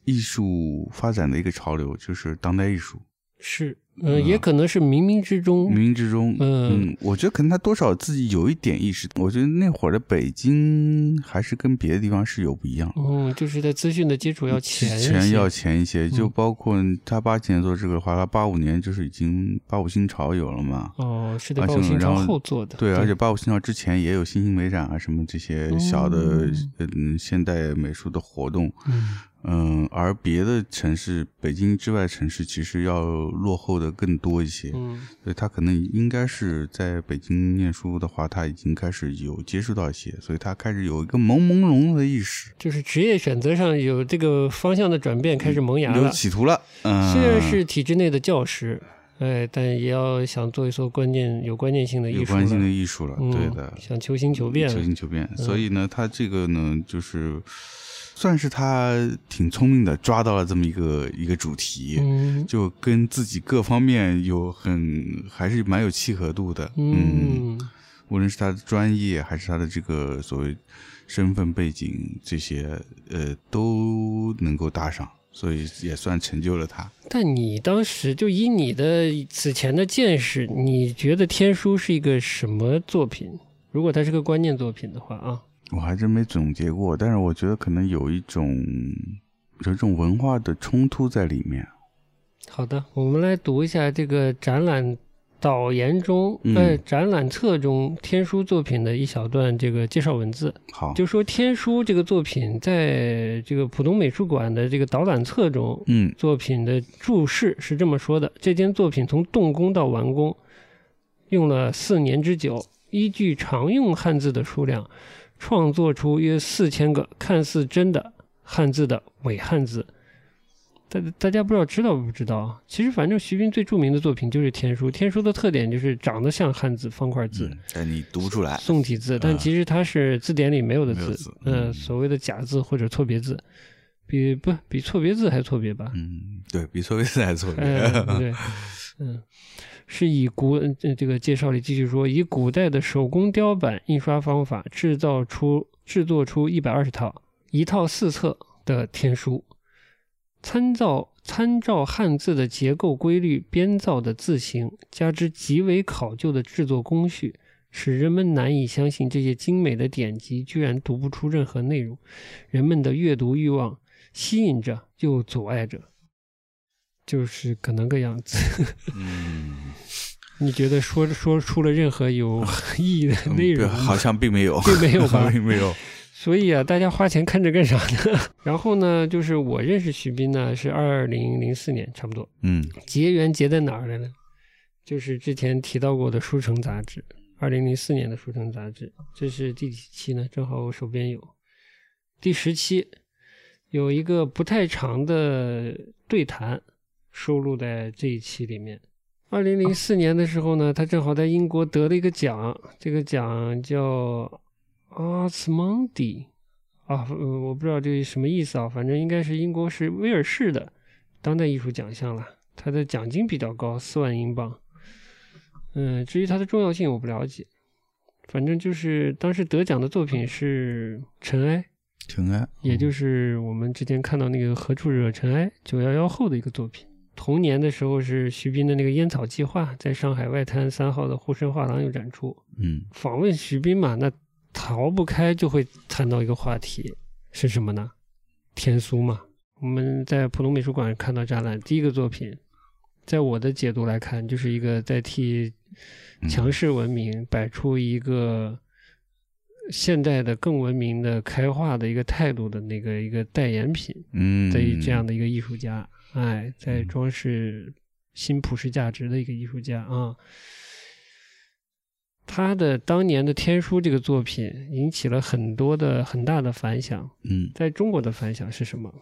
艺术发展的一个潮流就是当代艺术，是。嗯，也可能是冥冥之中，冥冥之中，嗯，我觉得可能他多少自己有一点意识。我觉得那会儿的北京还是跟别的地方是有不一样。嗯，就是在资讯的基础要前，前要前一些。就包括他八几年做这个的话，他八五年就是已经八五新潮有了嘛。哦，是的八五新潮后做的。对，而且八五新潮之前也有新兴美展啊，什么这些小的嗯现代美术的活动。嗯嗯，而别的城市，北京之外城市其实要落后的。更多一些，嗯，所以他可能应该是在北京念书的话，他已经开始有接触到一些，所以他开始有一个朦朦胧的意识，就是职业选择上有这个方向的转变，开始萌芽了，有企图了。嗯，虽然是体制内的教师，哎，但也要想做一做关键有关键性的艺术，有关键性的艺术了，对的，想求新求变，求新求变。所以呢，他这个呢，就是。算是他挺聪明的，抓到了这么一个一个主题，就跟自己各方面有很还是蛮有契合度的。嗯，无论是他的专业，还是他的这个所谓身份背景，这些呃都能够搭上，所以也算成就了他。但你当时就以你的此前的见识，你觉得《天书》是一个什么作品？如果它是个观念作品的话啊？我还真没总结过，但是我觉得可能有一种有一种文化的冲突在里面。好的，我们来读一下这个展览导言中，呃，展览册中天书作品的一小段这个介绍文字。好，就说天书这个作品在这个浦东美术馆的这个导览册中，嗯，作品的注释是这么说的：这件作品从动工到完工用了四年之久，依据常用汉字的数量。创作出约四千个看似真的汉字的伪汉字，大大家不知道知道不知道？其实反正徐斌最著名的作品就是天书，天书的特点就是长得像汉字方块字，但你读出来宋体字，但其实它是字典里没有的字，嗯，所谓的假字或者错别字，比不比错别字还错别吧？嗯，对比错别字还错别，对，嗯。*laughs* 是以古这个介绍里继续说，以古代的手工雕版印刷方法制造出制作出一百二十套一套四册的天书，参照参照汉字的结构规律编造的字形，加之极为考究的制作工序，使人们难以相信这些精美的典籍居然读不出任何内容，人们的阅读欲望吸引着又阻碍着。就是可能个样子。*laughs* 你觉得说说出了任何有意义的内容？好像并没有，*laughs* 并没有吧？*laughs* 并没有。所以啊，大家花钱看这干啥呢？*laughs* 然后呢，就是我认识徐斌呢，是二零零四年，差不多。嗯，结缘结在哪儿了呢？就是之前提到过的《书城》杂志，二零零四年的《书城》杂志，这是第几期呢？正好我手边有第十期，有一个不太长的对谈。收录在这一期里面。二零零四年的时候呢，他正好在英国得了一个奖，这个奖叫 Artsmondy 啊，我不知道这什么意思啊，反正应该是英国是威尔士的当代艺术奖项了。他的奖金比较高，四万英镑。嗯，至于它的重要性，我不了解。反正就是当时得奖的作品是《尘埃》，尘埃，也就是我们之前看到那个《何处惹尘埃》九幺幺后的一个作品。同年的时候是徐斌的那个烟草计划，在上海外滩三号的沪深画廊有展出。嗯，访问徐斌嘛，那逃不开就会谈到一个话题，是什么呢？天书嘛。我们在浦东美术馆看到展览，第一个作品，在我的解读来看，就是一个在替强势文明摆出一个现代的更文明的开化的一个态度的那个一个代言品。嗯，的这样的一个艺术家。哎，在装饰新普世价值的一个艺术家啊，他的当年的天书这个作品引起了很多的很大的反响。嗯，在中国的反响是什么？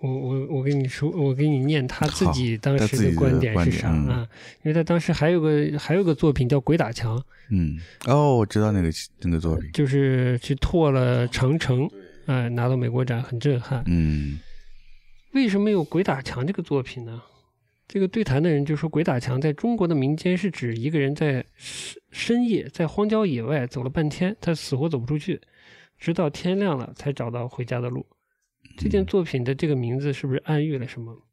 我我我跟你说，我给你念他自己当时的观点是啥啊？因为他当时还有个还有个作品叫《鬼打墙》。嗯，哦，我知道那个那个作品，就是去拓了长城，哎，拿到美国展很震撼。嗯。为什么有鬼打墙这个作品呢？这个对谈的人就说，鬼打墙在中国的民间是指一个人在深深夜在荒郊野外走了半天，他死活走不出去，直到天亮了才找到回家的路。这件作品的这个名字是不是暗喻了什么？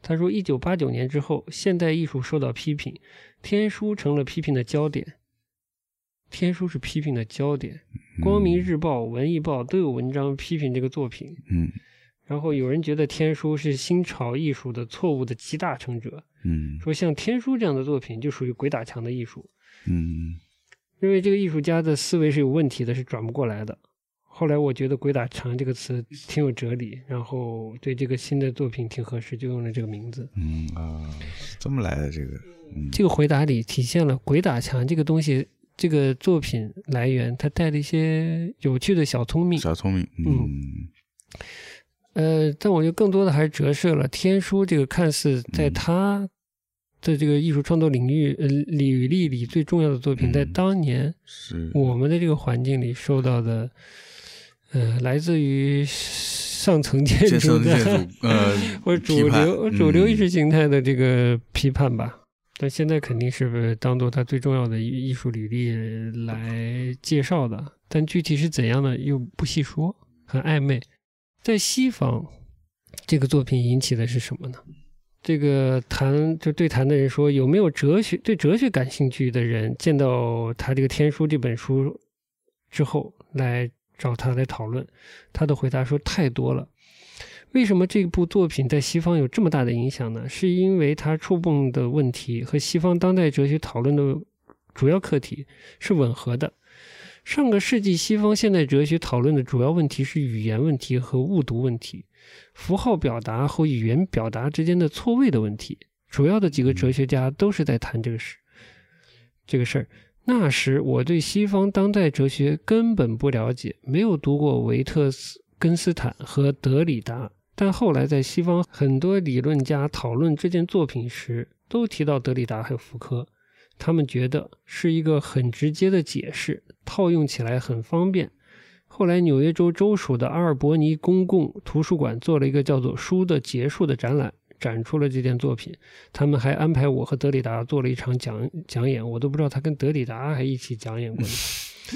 他说，一九八九年之后，现代艺术受到批评，天书成了批评的焦点。天书是批评的焦点，《光明日报》《文艺报》都有文章批评这个作品。嗯。然后有人觉得天书是新潮艺术的错误的集大成者，嗯，说像天书这样的作品就属于鬼打墙的艺术，嗯，因为这个艺术家的思维是有问题的，是转不过来的。后来我觉得“鬼打墙”这个词挺有哲理，然后对这个新的作品挺合适，就用了这个名字。嗯啊，这么来的这个，这个回答里体现了“鬼打墙”这个东西，这个作品来源它带了一些有趣的小聪明，小聪明，嗯。呃，但我觉得更多的还是折射了天书这个看似在他的这个艺术创作领域呃履历里最重要的作品，在当年我们的这个环境里受到的呃来自于上层建筑的呃 *laughs* 或者主流主流意识形态的这个批判吧。但现在肯定是当做他最重要的艺术履历来介绍的，但具体是怎样的又不细说，很暧昧。在西方，这个作品引起的是什么呢？这个谈就对谈的人说，有没有哲学对哲学感兴趣的人，见到他这个《天书》这本书之后，来找他来讨论，他的回答说太多了。为什么这部作品在西方有这么大的影响呢？是因为它触碰的问题和西方当代哲学讨论的主要课题是吻合的。上个世纪西方现代哲学讨论的主要问题是语言问题和误读问题，符号表达和语言表达之间的错位的问题。主要的几个哲学家都是在谈这个事，这个事儿。那时我对西方当代哲学根本不了解，没有读过维特斯根斯坦和德里达。但后来，在西方很多理论家讨论这件作品时，都提到德里达还有福柯，他们觉得是一个很直接的解释，套用起来很方便。后来，纽约州州属的阿尔伯尼公共图书馆做了一个叫做《书的结束》的展览，展出了这件作品。他们还安排我和德里达做了一场讲讲演，我都不知道他跟德里达还一起讲演过。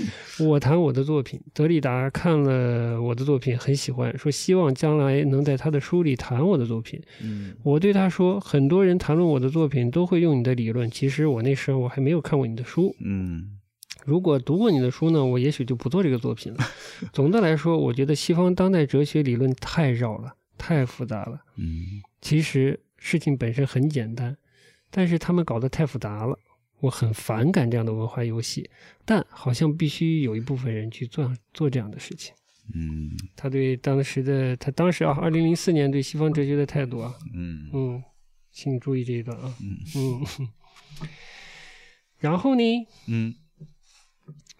*laughs* 我谈我的作品，德里达看了我的作品，很喜欢，说希望将来能在他的书里谈我的作品。嗯，我对他说，很多人谈论我的作品都会用你的理论，其实我那时候我还没有看过你的书。嗯，如果读过你的书呢，我也许就不做这个作品了。*laughs* 总的来说，我觉得西方当代哲学理论太绕了，太复杂了。嗯，其实事情本身很简单，但是他们搞得太复杂了。我很反感这样的文化游戏，但好像必须有一部分人去做做这样的事情。嗯，他对当时的他当时啊，二零零四年对西方哲学的态度啊，嗯嗯，请注意这一段啊，嗯嗯，然后呢，嗯，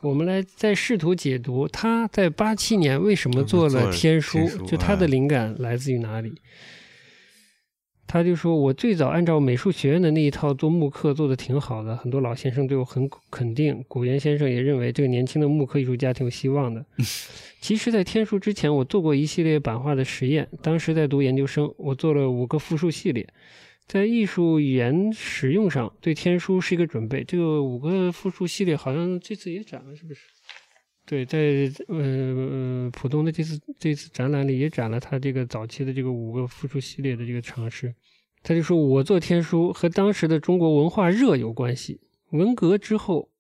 我们来再试图解读他在八七年为什么做了天书，就他的灵感来自于哪里。他就说：“我最早按照美术学院的那一套做木刻，做的挺好的。很多老先生对我很肯定，古元先生也认为这个年轻的木刻艺术家挺有希望的。*laughs* 其实，在天书之前，我做过一系列版画的实验。当时在读研究生，我做了五个复数系列，在艺术语言使用上对天书是一个准备。这个五个复数系列好像这次也展了，是不是？对，在呃浦东的这次这次展览里也展了他这个早期的这个五个复出系列的这个尝试。”他就说：“我做天书和当时的中国文化热有关系。文革之后，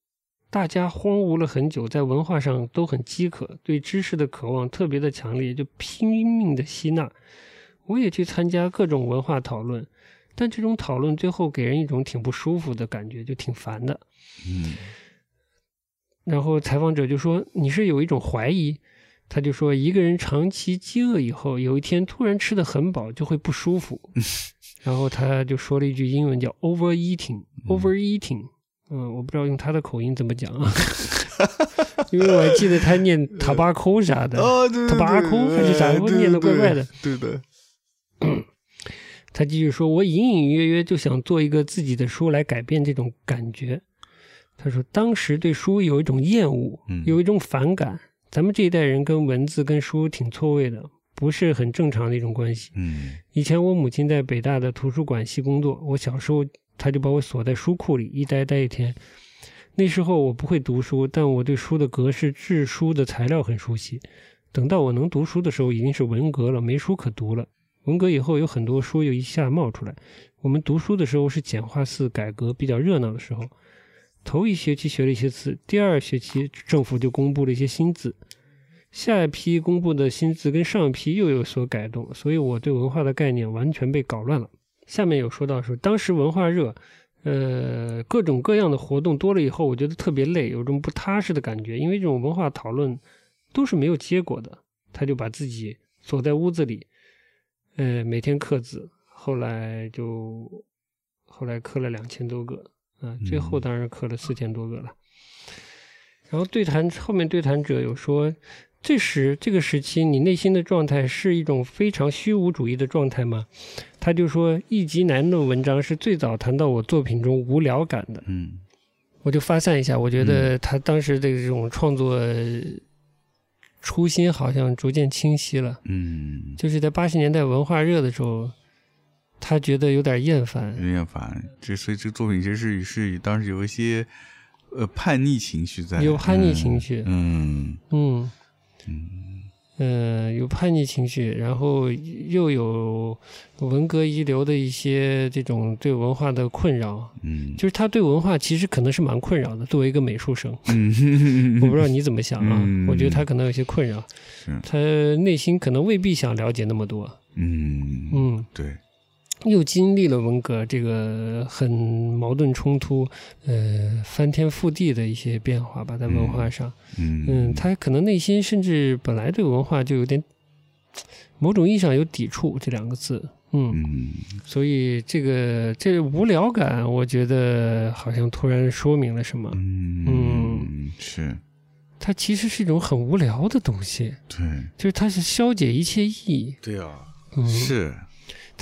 大家荒芜了很久，在文化上都很饥渴，对知识的渴望特别的强烈，就拼命的吸纳。我也去参加各种文化讨论，但这种讨论最后给人一种挺不舒服的感觉，就挺烦的。”嗯。然后采访者就说：“你是有一种怀疑？”他就说：“一个人长期饥饿以后，有一天突然吃的很饱，就会不舒服。*laughs* ”然后他就说了一句英文叫 “overeating”，overeating。嗯，我不知道用他的口音怎么讲啊，*laughs* 因为我还记得他念 *laughs* “tobacco” 啥的，“tobacco” 还是啥，我念的怪怪的。对的。*coughs* 他继续说：“我隐隐约约就想做一个自己的书来改变这种感觉。”他说：“当时对书有一种厌恶，有一种反感。咱们这一代人跟文字、跟书挺错位的。”不是很正常的一种关系。嗯，以前我母亲在北大的图书馆系工作，我小时候她就把我锁在书库里，一待待一天。那时候我不会读书，但我对书的格式、制书的材料很熟悉。等到我能读书的时候，已经是文革了，没书可读了。文革以后，有很多书又一下冒出来。我们读书的时候是简化四改革比较热闹的时候。头一学期学了一些字，第二学期政府就公布了一些新字。下一批公布的新字跟上一批又有所改动，所以我对文化的概念完全被搞乱了。下面有说到说，当时文化热，呃，各种各样的活动多了以后，我觉得特别累，有种不踏实的感觉，因为这种文化讨论都是没有结果的。他就把自己锁在屋子里，呃，每天刻字，后来就后来刻了两千多个，啊，最后当然刻了四千多个了。然后对谈后面对谈者有说。这时，这个时期，你内心的状态是一种非常虚无主义的状态吗？他就说，易极南的文章是最早谈到我作品中无聊感的。嗯，我就发散一下，我觉得他当时的这种创作初心好像逐渐清晰了。嗯，就是在八十年代文化热的时候，他觉得有点厌烦。厌烦，这所以这作品其实是是当时有一些呃叛逆情绪在，有叛逆情绪。嗯嗯。嗯，嗯，有叛逆情绪，然后又有文革遗留的一些这种对文化的困扰。嗯，就是他对文化其实可能是蛮困扰的。作为一个美术生，*laughs* 我不知道你怎么想啊？我觉得他可能有些困扰，他内心可能未必想了解那么多。嗯嗯，对。又经历了文革这个很矛盾冲突，呃，翻天覆地的一些变化吧，在文化上，嗯。嗯，他可能内心甚至本来对文化就有点某种意义上有抵触这两个字，嗯，所以这个这无聊感，我觉得好像突然说明了什么，嗯，是，它其实是一种很无聊的东西，对，就是它是消解一切意义，对啊，嗯。是。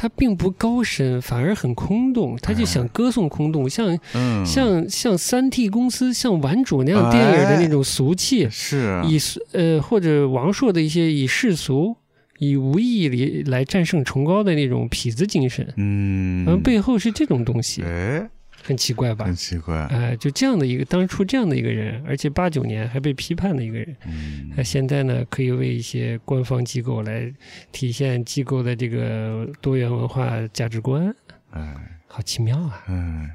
它并不高深，反而很空洞。他就想歌颂空洞，像像像三 T 公司、像顽主那样电影的那种俗气，是以呃或者王朔的一些以世俗、以无意义里来战胜崇高的那种痞子精神。嗯，背后是这种东西。哎。很奇怪吧？很奇怪，哎，就这样的一个当初这样的一个人，而且八九年还被批判的一个人，嗯，他现在呢可以为一些官方机构来体现机构的这个多元文化价值观，哎，好奇妙啊！嗯，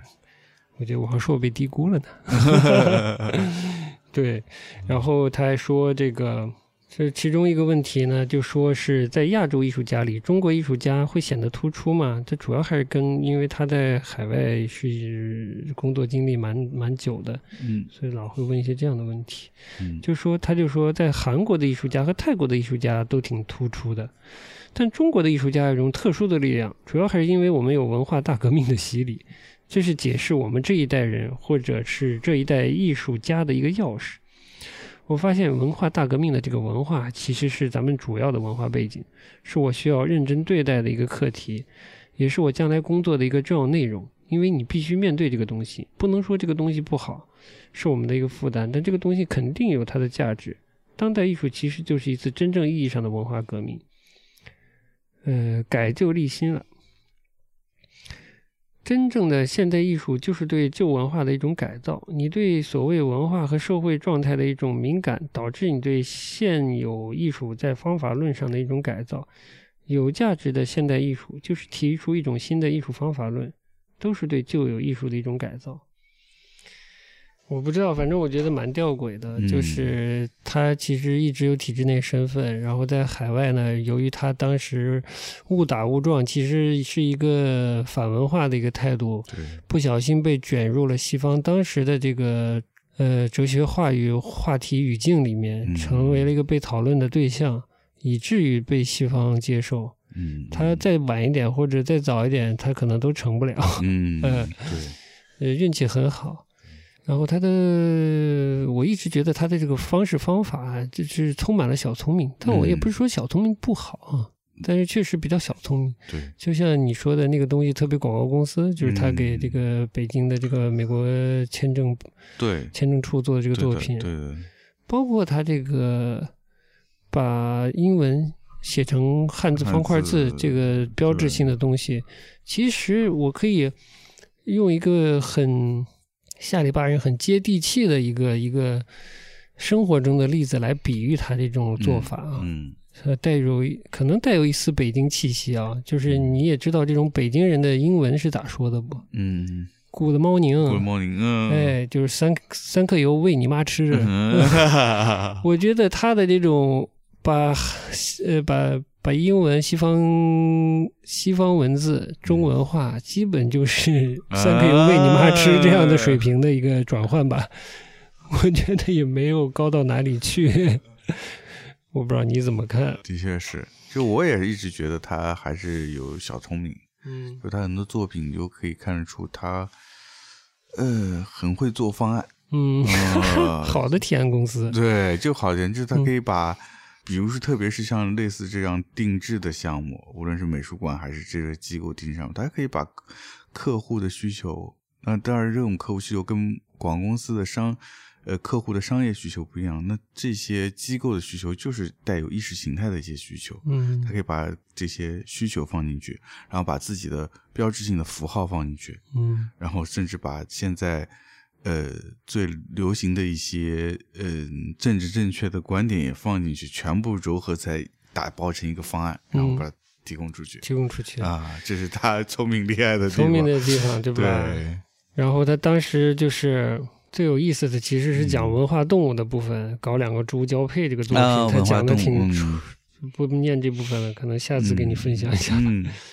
我觉得王朔被低估了呢。*laughs* 对，然后他还说这个。这其中一个问题呢，就说是在亚洲艺术家里，中国艺术家会显得突出吗？这主要还是跟因为他在海外是工作经历蛮蛮久的，嗯，所以老会问一些这样的问题。嗯，就说他就说，在韩国的艺术家和泰国的艺术家都挺突出的，但中国的艺术家有一种特殊的力量，主要还是因为我们有文化大革命的洗礼，这是解释我们这一代人或者是这一代艺术家的一个钥匙。我发现文化大革命的这个文化其实是咱们主要的文化背景，是我需要认真对待的一个课题，也是我将来工作的一个重要内容。因为你必须面对这个东西，不能说这个东西不好，是我们的一个负担，但这个东西肯定有它的价值。当代艺术其实就是一次真正意义上的文化革命，呃，改旧立新了。真正的现代艺术就是对旧文化的一种改造。你对所谓文化和社会状态的一种敏感，导致你对现有艺术在方法论上的一种改造。有价值的现代艺术就是提出一种新的艺术方法论，都是对旧有艺术的一种改造。我不知道，反正我觉得蛮吊诡的，就是他其实一直有体制内身份，然后在海外呢，由于他当时误打误撞，其实是一个反文化的一个态度，不小心被卷入了西方当时的这个呃哲学话语话题语境里面，成为了一个被讨论的对象，以至于被西方接受。嗯，他再晚一点或者再早一点，他可能都成不了。*laughs* 嗯，对，呃，运气很好。然后他的，我一直觉得他的这个方式方法就是充满了小聪明，但我也不是说小聪明不好啊，但是确实比较小聪明。对，就像你说的那个东西，特别广告公司，就是他给这个北京的这个美国签证对签证处做的这个作品，对。对，包括他这个把英文写成汉字方块字这个标志性的东西，其实我可以用一个很。下里巴人很接地气的一个一个生活中的例子来比喻他这种做法啊，嗯，带有可能带有一丝北京气息啊，就是你也知道这种北京人的英文是咋说的不？嗯，Good morning，Good morning，嗯，哎，就是三三克油喂你妈吃。*laughs* 我觉得他的这种把呃把。把英文西方西方文字中文化，基本就是三个油喂你妈吃这样的水平的一个转换吧。我觉得也没有高到哪里去。我不知道你怎么看。的确是，就我也一直觉得他还是有小聪明。嗯，就他很多作品就可以看得出他，呃，很会做方案。嗯，*laughs* 好的提案公司。对，就好像就是他可以把。比如说，特别是像类似这样定制的项目，无论是美术馆还是这个机构定制项目，它可以把客户的需求，那当然这种客户需求跟广告公司的商，呃，客户的商业需求不一样。那这些机构的需求就是带有意识形态的一些需求，嗯，它可以把这些需求放进去，然后把自己的标志性的符号放进去，嗯，然后甚至把现在。呃最流行的一些嗯政治正确的观点也放进去，全部糅合在打包成一个方案，然后把它提供出去。提供出去啊，这是他聪明厉害的聪明的地方，对 *laughs* 吧？对。然后他当时就是最有意思的，其实是讲文化动物的部分，搞两个猪交配这个作品，他讲的挺 *laughs* 不念这部分了，可能下次给你分享一下。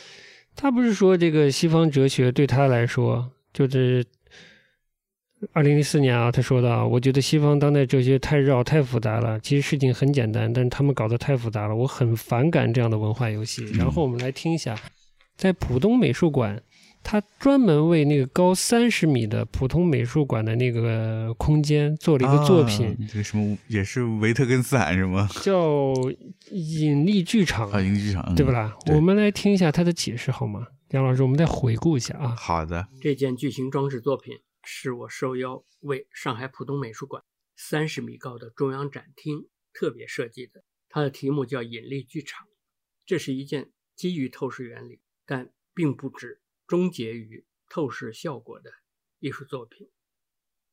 *laughs* 他不是说这个西方哲学对他来说，就是二零零四年啊，他说的，我觉得西方当代哲学太绕太复杂了，其实事情很简单，但是他们搞得太复杂了，我很反感这样的文化游戏。然后我们来听一下，在浦东美术馆。他专门为那个高三十米的普通美术馆的那个空间做了一个作品，这个什么也是维特根斯坦是吗？叫引力剧场啊，引力剧场，对不啦？我们来听一下他的解释好吗？杨老师，我们再回顾一下啊。好的，这件巨型装置作品是我受邀为上海浦东美术馆三十米高的中央展厅特别设计的，它的题目叫引力剧场。这是一件基于透视原理，但并不止。终结于透视效果的艺术作品。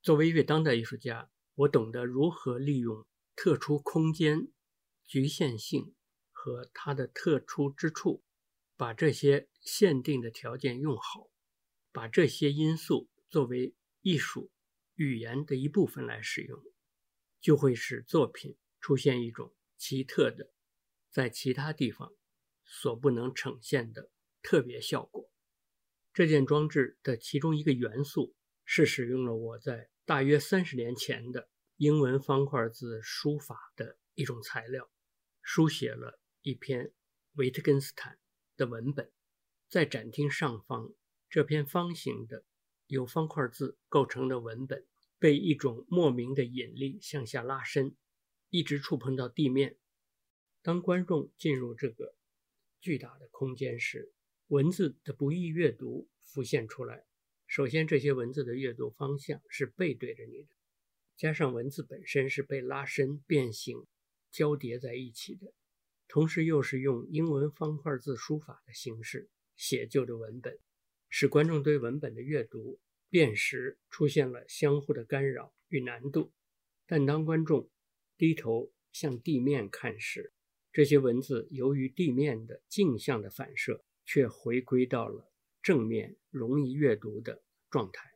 作为一位当代艺术家，我懂得如何利用特殊空间局限性和它的特殊之处，把这些限定的条件用好，把这些因素作为艺术语言的一部分来使用，就会使作品出现一种奇特的，在其他地方所不能呈现的特别效果。这件装置的其中一个元素是使用了我在大约三十年前的英文方块字书法的一种材料，书写了一篇维特根斯坦的文本。在展厅上方，这篇方形的由方块字构成的文本被一种莫名的引力向下拉伸，一直触碰到地面。当观众进入这个巨大的空间时，文字的不易阅读浮现出来。首先，这些文字的阅读方向是背对着你的，加上文字本身是被拉伸、变形、交叠在一起的，同时又是用英文方块字书法的形式写就的文本，使观众对文本的阅读辨识出现了相互的干扰与难度。但当观众低头向地面看时，这些文字由于地面的镜像的反射。却回归到了正面容易阅读的状态。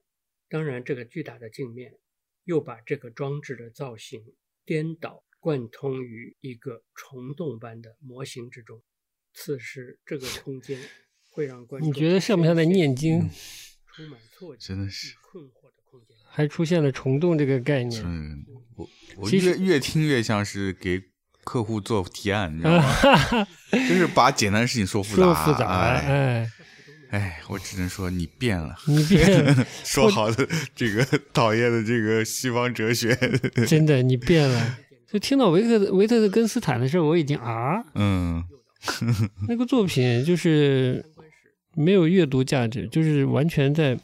当然，这个巨大的镜面又把这个装置的造型颠倒贯通于一个虫洞般的模型之中。此时，这个空间会让观众你觉得像不像在念经？充满错觉、真的是困惑的空间，还出现了虫洞这个概念。嗯，我我越越听越像是给。客户做提案，你知道吗？*laughs* 就是把简单的事情说复杂，复杂。哎，哎，我只能说你变了，你变。*laughs* 说好的这个讨厌的这个西方哲学，*laughs* 真的你变了。就听到维特维特根斯坦的时候，我已经啊，嗯，那个作品就是没有阅读价值，就是完全在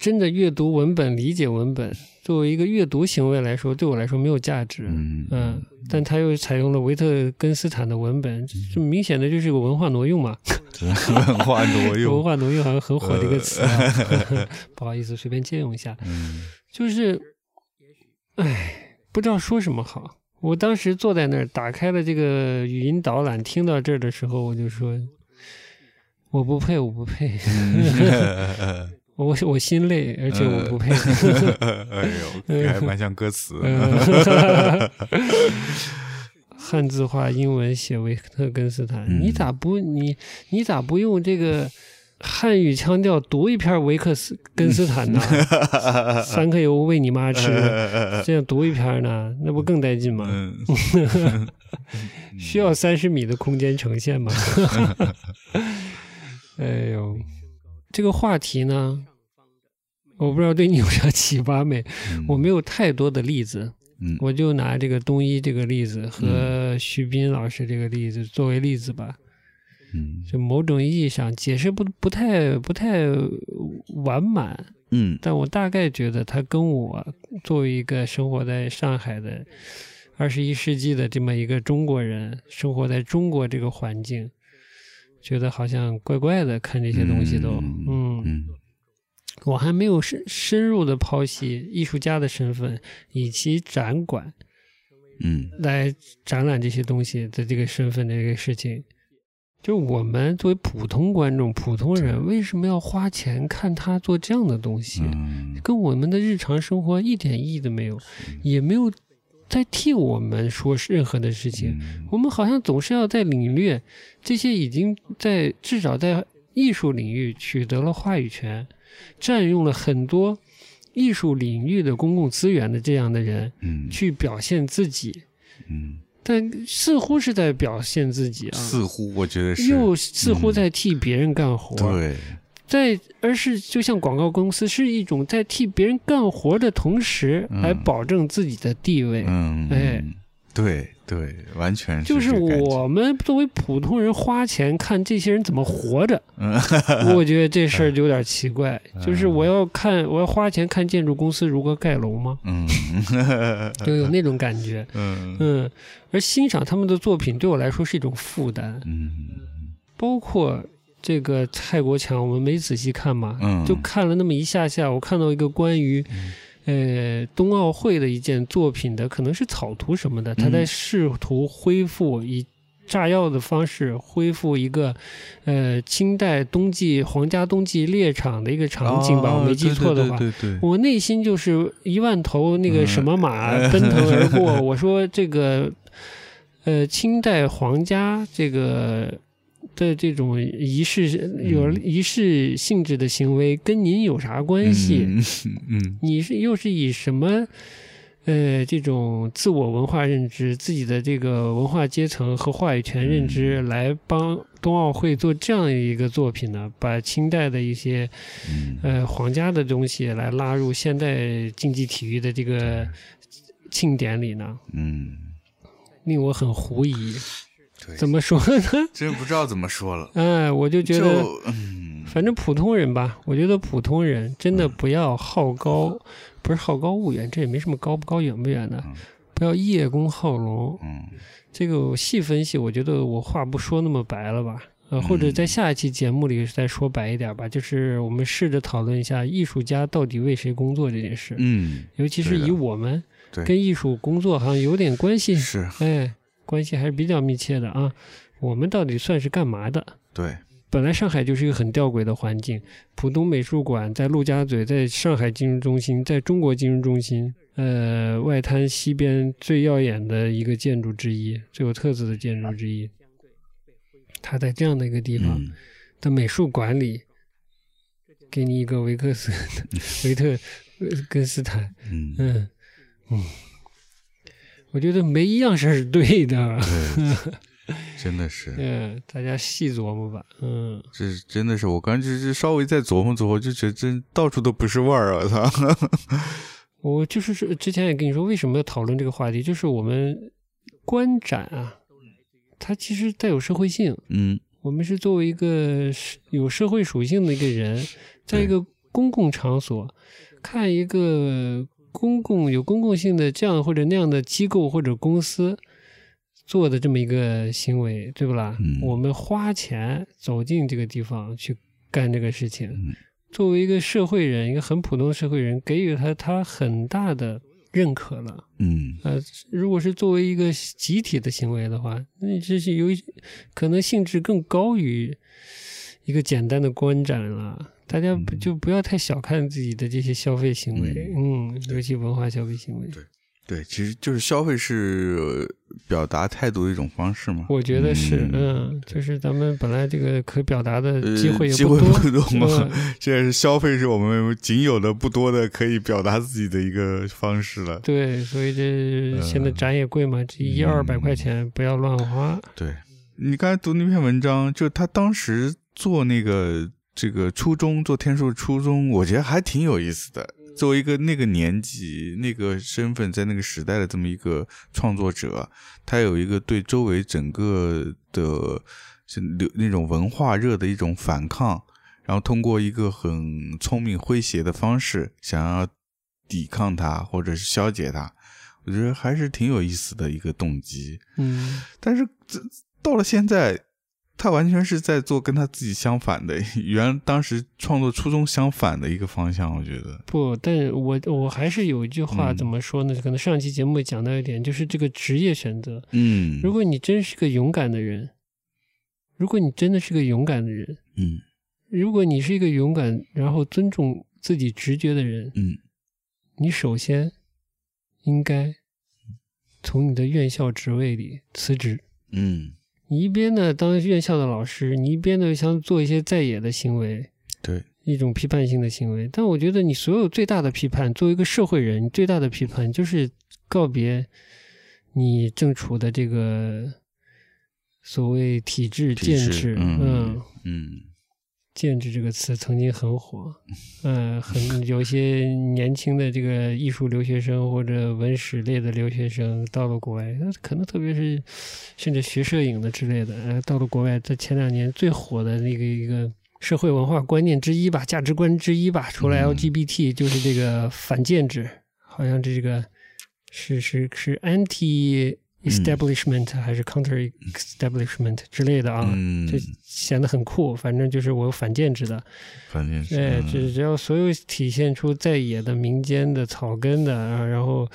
真的阅读文本、理解文本。作为一个阅读行为来说，对我来说没有价值。嗯，但他又采用了维特根斯坦的文本，这明显的就是个文化挪用嘛。*laughs* 文化挪用，文化挪用好像很火的一个词。*laughs* 不好意思，随便借用一下。嗯，就是，哎，不知道说什么好。我当时坐在那儿，打开了这个语音导览，听到这儿的时候，我就说：“我不配，我不配。” *laughs* *laughs* 我我心累，而且我不配。*laughs* 哎呦，还蛮像歌词。汉字化英文写维特根斯坦，你咋不你你咋不用这个汉语腔调读一篇维克斯根斯坦呢？三克油喂你妈吃，这样读一篇呢，那不更带劲吗？需要三十米的空间呈现吗？哎呦。这个话题呢，我不知道对你有啥启发没？我没有太多的例子，嗯我就拿这个东一这个例子和徐斌老师这个例子作为例子吧。嗯，就某种意义上解释不不太不太完满。嗯，但我大概觉得他跟我作为一个生活在上海的二十一世纪的这么一个中国人，生活在中国这个环境。觉得好像怪怪的，看这些东西都，嗯，我还没有深深入的剖析艺术家的身份以及展馆，嗯，来展览这些东西的这个身份的这个事情。就我们作为普通观众、普通人，为什么要花钱看他做这样的东西？跟我们的日常生活一点意义都没有，也没有在替我们说任何的事情。我们好像总是要在领略这些已经在至少在艺术领域取得了话语权、占用了很多艺术领域的公共资源的这样的人，去表现自己。嗯。但似乎是在表现自己啊，似乎我觉得是，又似乎在替别人干活，对，在而是就像广告公司是一种在替别人干活的同时，来保证自己的地位，嗯，哎，对。对，完全就是我们作为普通人花钱看这些人怎么活着，我觉得这事儿就有点奇怪。就是我要看，我要花钱看建筑公司如何盖楼吗？嗯，就有那种感觉。*laughs* 嗯嗯，而欣赏他们的作品对我来说是一种负担。嗯，包括这个蔡国强，我们没仔细看嘛，就看了那么一下下，我看到一个关于。呃，冬奥会的一件作品的可能是草图什么的，他在试图恢复以炸药的方式恢复一个呃清代冬季皇家冬季猎场的一个场景吧，我没记错的话，我内心就是一万头那个什么马奔腾而过。*laughs* 我说这个呃清代皇家这个。的这种仪式有仪式性质的行为跟您有啥关系？嗯，你是又是以什么呃这种自我文化认知、自己的这个文化阶层和话语权认知来帮冬奥会做这样一个作品呢？把清代的一些呃皇家的东西来拉入现代竞技体育的这个庆典里呢？嗯，令我很狐疑。怎么说呢？*laughs* 真不知道怎么说了。哎，我就觉得，反正普通人吧，我觉得普通人真的不要好高，不是好高骛远，这也没什么高不高、远不远的，不要叶公好龙。嗯，这个细分析，我觉得我话不说那么白了吧？呃，或者在下一期节目里再说白一点吧，就是我们试着讨论一下艺术家到底为谁工作这件事。嗯，尤其是以我们跟艺术工作好像有点关系。是，哎。关系还是比较密切的啊，我们到底算是干嘛的？对，本来上海就是一个很吊诡的环境，浦东美术馆在陆家嘴，在上海金融中心，在中国金融中心，呃，外滩西边最耀眼的一个建筑之一，最有特色的建筑之一，它在这样的一个地方的美术馆里，给你一个维克斯、*laughs* 维特根斯坦，嗯嗯嗯。我觉得没一样事儿是对的，*laughs* 真的是。嗯，大家细琢磨吧。嗯，这真的是我刚就是稍微再琢磨琢磨，就觉得真到处都不是味儿啊！我操。*laughs* 我就是说，之前也跟你说，为什么要讨论这个话题？就是我们观展啊，它其实带有社会性。嗯，我们是作为一个有社会属性的一个人，在一个公共场所看一个。公共有公共性的这样或者那样的机构或者公司做的这么一个行为，对不啦？我们花钱走进这个地方去干这个事情，作为一个社会人，一个很普通的社会人，给予他他很大的认可了。嗯，呃，如果是作为一个集体的行为的话，那这是有可能性质更高于一个简单的观展了。大家不就不要太小看自己的这些消费行为，嗯，尤其文化消费行为。对，对，其实就是消费是表达态度的一种方式嘛。我觉得是，嗯，就是咱们本来这个可表达的机会机会不多嘛，现在是消费是我们仅有的不多的可以表达自己的一个方式了。对，所以这现在展也贵嘛，这一二百块钱不要乱花。对你刚才读那篇文章，就他当时做那个。这个初中做天数初中，我觉得还挺有意思的。作为一个那个年纪、那个身份，在那个时代的这么一个创作者，他有一个对周围整个的流那种文化热的一种反抗，然后通过一个很聪明诙谐的方式，想要抵抗它或者是消解它。我觉得还是挺有意思的一个动机。嗯，但是这到了现在。他完全是在做跟他自己相反的，*laughs* 原当时创作初衷相反的一个方向。我觉得不，但我我还是有一句话怎么说呢？可能上期节目讲到一点，就是这个职业选择。嗯，如果你真是个勇敢的人，如果你真的是个勇敢的人，嗯，如果你是一个勇敢然后尊重自己直觉的人，嗯，你首先应该从你的院校职位里辞职。嗯。你一边呢当院校的老师，你一边呢想做一些在野的行为，对一种批判性的行为。但我觉得你所有最大的批判，作为一个社会人，你最大的批判就是告别你正处的这个所谓体制建制。嗯嗯。建制这个词曾经很火，嗯，*laughs* 很有些年轻的这个艺术留学生或者文史类的留学生到了国外，可能特别是甚至学摄影的之类的，呃，到了国外，在前两年最火的那个一个社会文化观念之一吧，价值观之一吧，除了 LGBT 就是这个反建制，好像这个是是是 anti。Establishment 还是 counter establishment 之类的啊，就显得很酷。反正就是我反建制的，反建制。哎，只只要所有体现出在野的、民间的、草根的，啊然后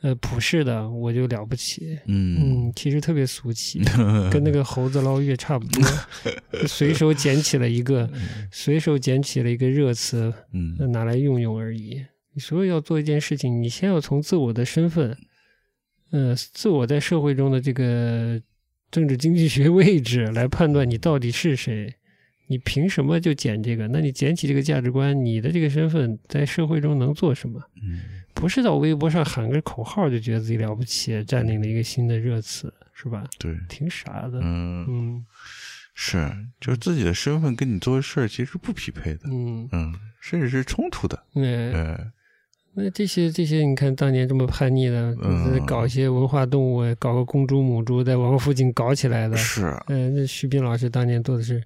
呃普世的，我就了不起。嗯，其实特别俗气，*laughs* 跟那个猴子捞月差不多。随手捡起了一个，*laughs* 随手捡起了一个热词，嗯，拿来用用而已。你所有要做一件事情，你先要从自我的身份。呃，自我在社会中的这个政治经济学 *laughs* 位置来判断你到底是谁，你凭什么就捡这个？那你捡起这个价值观，你的这个身份在社会中能做什么？嗯，不是到微博上喊个口号就觉得自己了不起，占领了一个新的热词，是吧？对，挺傻的。嗯嗯，是，就是自己的身份跟你做的事儿其实不匹配的。嗯嗯，甚至是冲突的。呃。那这些这些，你看当年这么叛逆的，搞一些文化动物，搞个公猪母猪在王府井搞起来的，是。嗯，那徐斌老师当年做的是，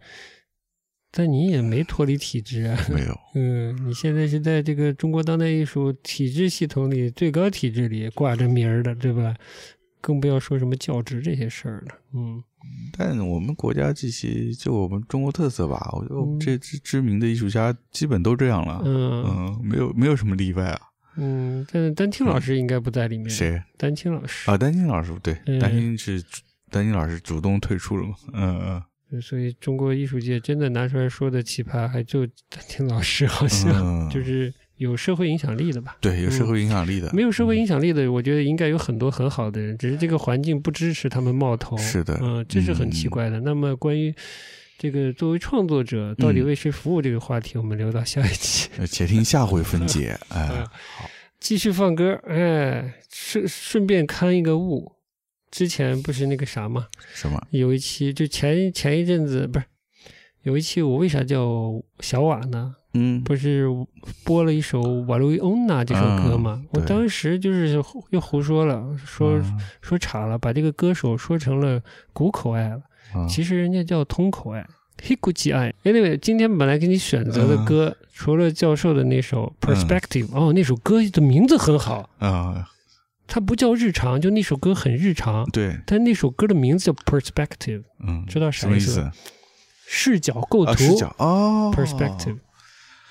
但你也没脱离体制啊。没有。嗯，你现在是在这个中国当代艺术体制系统里最高体制里挂着名儿的，对吧？更不要说什么教职这些事儿了。嗯。但我们国家这些，就我们中国特色吧，我觉得这知知名的艺术家基本都这样了。嗯嗯，没有没有什么例外啊。嗯，但是丹青老师应该不在里面。谁？丹青老师啊，丹青老师对，丹青是丹青老师主动退出了嘛？嗯嗯。所以中国艺术界真的拿出来说的奇葩，还就丹青老师，好像 *laughs* 就是有社会影响力的吧？对，有社会影响力的。没有社会影响力的，我觉得应该有很多很好的人，只是这个环境不支持他们冒头。是的，嗯，这是很奇怪的。那么关于。这个作为创作者到底为谁服务这个话题，我们留到下一期。且听下回分解。*laughs* 哎，好，继续放歌。哎，顺顺便看一个物。之前不是那个啥吗？什么？有一期就前前一阵子不是有一期，我为啥叫小瓦呢？嗯，不是播了一首《瓦路易欧娜》这首歌吗？我当时就是又胡说了，说说岔了，把这个歌手说成了谷口爱了。其实人家叫通口爱，Hikuchi 爱。Anyway，今天本来给你选择的歌，除了教授的那首 Perspective，哦，那首歌的名字很好啊，它不叫日常，就那首歌很日常。对，但那首歌的名字叫 Perspective，嗯，知道啥意思？视角构图，视角哦，Perspective，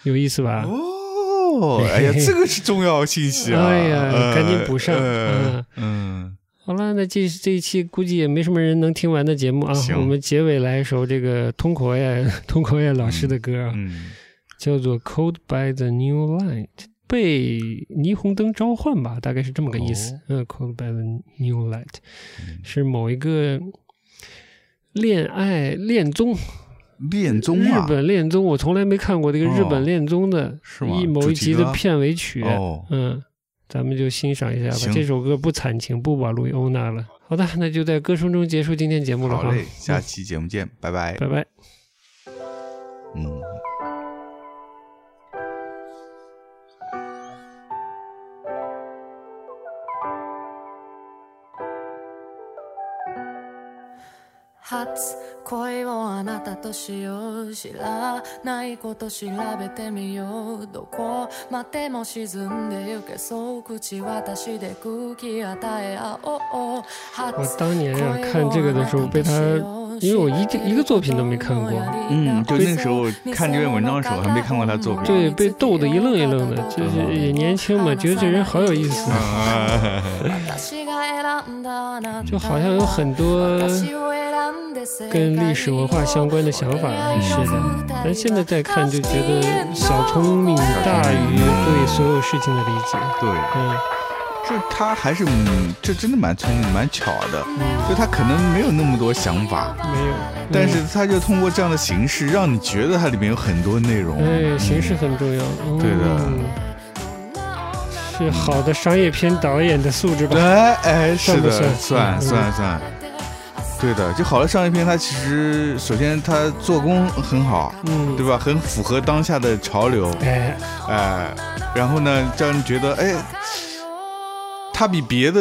有意思吧？哦，哎呀，*laughs* 这个是重要信息啊！哎呀，赶紧补上，嗯嗯。好了，那这这一期估计也没什么人能听完的节目啊。我们结尾来一首这个通口爱 *laughs* 通口爱老师的歌啊，叫做《Called by the New Light》，被霓虹灯召唤吧，大概是这么个意思。嗯，《Called by the New Light》是某一个恋爱恋综，恋综日本恋综，我从来没看过这个日本恋综的，一某一集的片尾曲。嗯。咱们就欣赏一下吧，这首歌不惨情，不把路易欧娜了。好的，*laughs* 那就在歌声中结束今天节目了。好嘞，下期节目见，拜拜，拜拜。嗯。初恋をあなたとしよう。知らないこと調べてみようどこまでも沈んでゆけそう口渡しで空気与え合おう初当年啊看这个的时候被他因为我一一个作品都没看过。嗯，就那个时候看这篇文章的时候，还没看过他作品。对，被逗得一愣一愣的，就是也年轻嘛，觉得这人好有意思。*laughs* 就好像有很多跟历史文化相关的想法是的，但现在再看就觉得小聪明大于对所有事情的理解。对，嗯。就他还是，这真的蛮聪明、蛮巧的。就他可能没有那么多想法，没有，但是他就通过这样的形式，让你觉得它里面有很多内容。哎，形式很重要。对的，是好的商业片导演的素质吧？哎哎，是的，算算算。对的，就好的商业片，它其实首先它做工很好，嗯，对吧？很符合当下的潮流。哎哎，然后呢，让人觉得哎。他比别的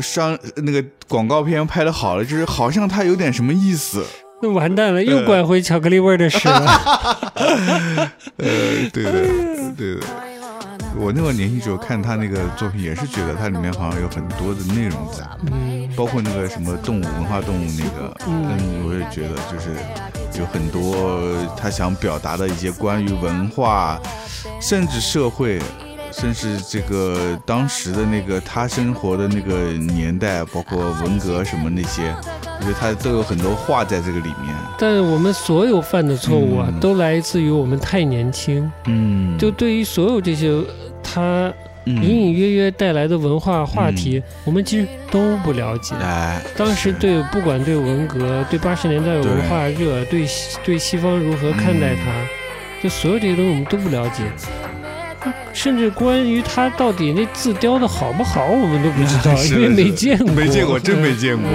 商那个广告片拍的好了，就是好像他有点什么意思。那完蛋了，又拐回巧克力味的事了。*laughs* 呃，对的，对的。我那会年轻时候看他那个作品，也是觉得它里面好像有很多的内容在，嗯，包括那个什么动物文化动物那个，嗯，我也觉得就是有很多他想表达的一些关于文化，甚至社会。甚至这个当时的那个他生活的那个年代，包括文革什么那些，我觉得他都有很多话在这个里面。但我们所有犯的错误啊，都来自于我们太年轻。嗯，就对于所有这些他隐隐约约带来的文化话题，我们其实都不了解。哎，当时对不管对文革、对八十年代文化热、对对西方如何看待它，就所有这些东西我们都不了解。甚至关于他到底那字雕的好不好，我们都不知道，*laughs* 因为没见过，没见过，真没见过。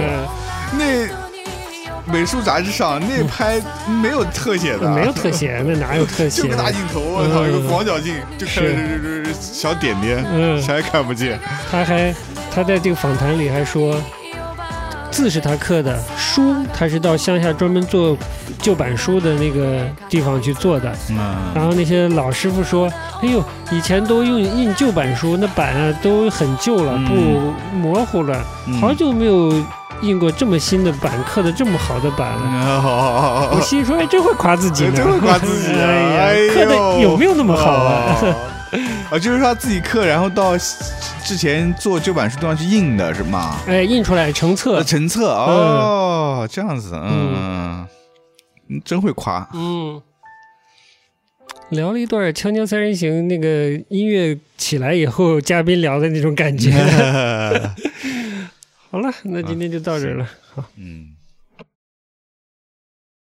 那美术杂志上那拍没有特写的，没有特写，那哪有特写？就个大镜头，我操，一个广角镜，就看这这这小点点，嗯，啥也看不见。他还他在这个访谈里还说。字是他刻的，书他是到乡下专门做旧版书的那个地方去做的。嗯，然后那些老师傅说：“哎呦，以前都用印旧版书，那版啊都很旧了，不模糊了，好久没有印过这么新的版，刻的这么好的版了。”我心说：“哎，真会夸自己呢，真会夸自己。*laughs* 哎呀，刻的有没有那么好啊？啊，就是他自己刻，然后到。之前做旧版书都要去印的是吗？哎，印出来成册，成册哦，这样子，嗯，真会夸。嗯，聊了一段《锵锵三人行》那个音乐起来以后，嘉宾聊的那种感觉。*laughs* 好了，那今天就到这了。好，嗯。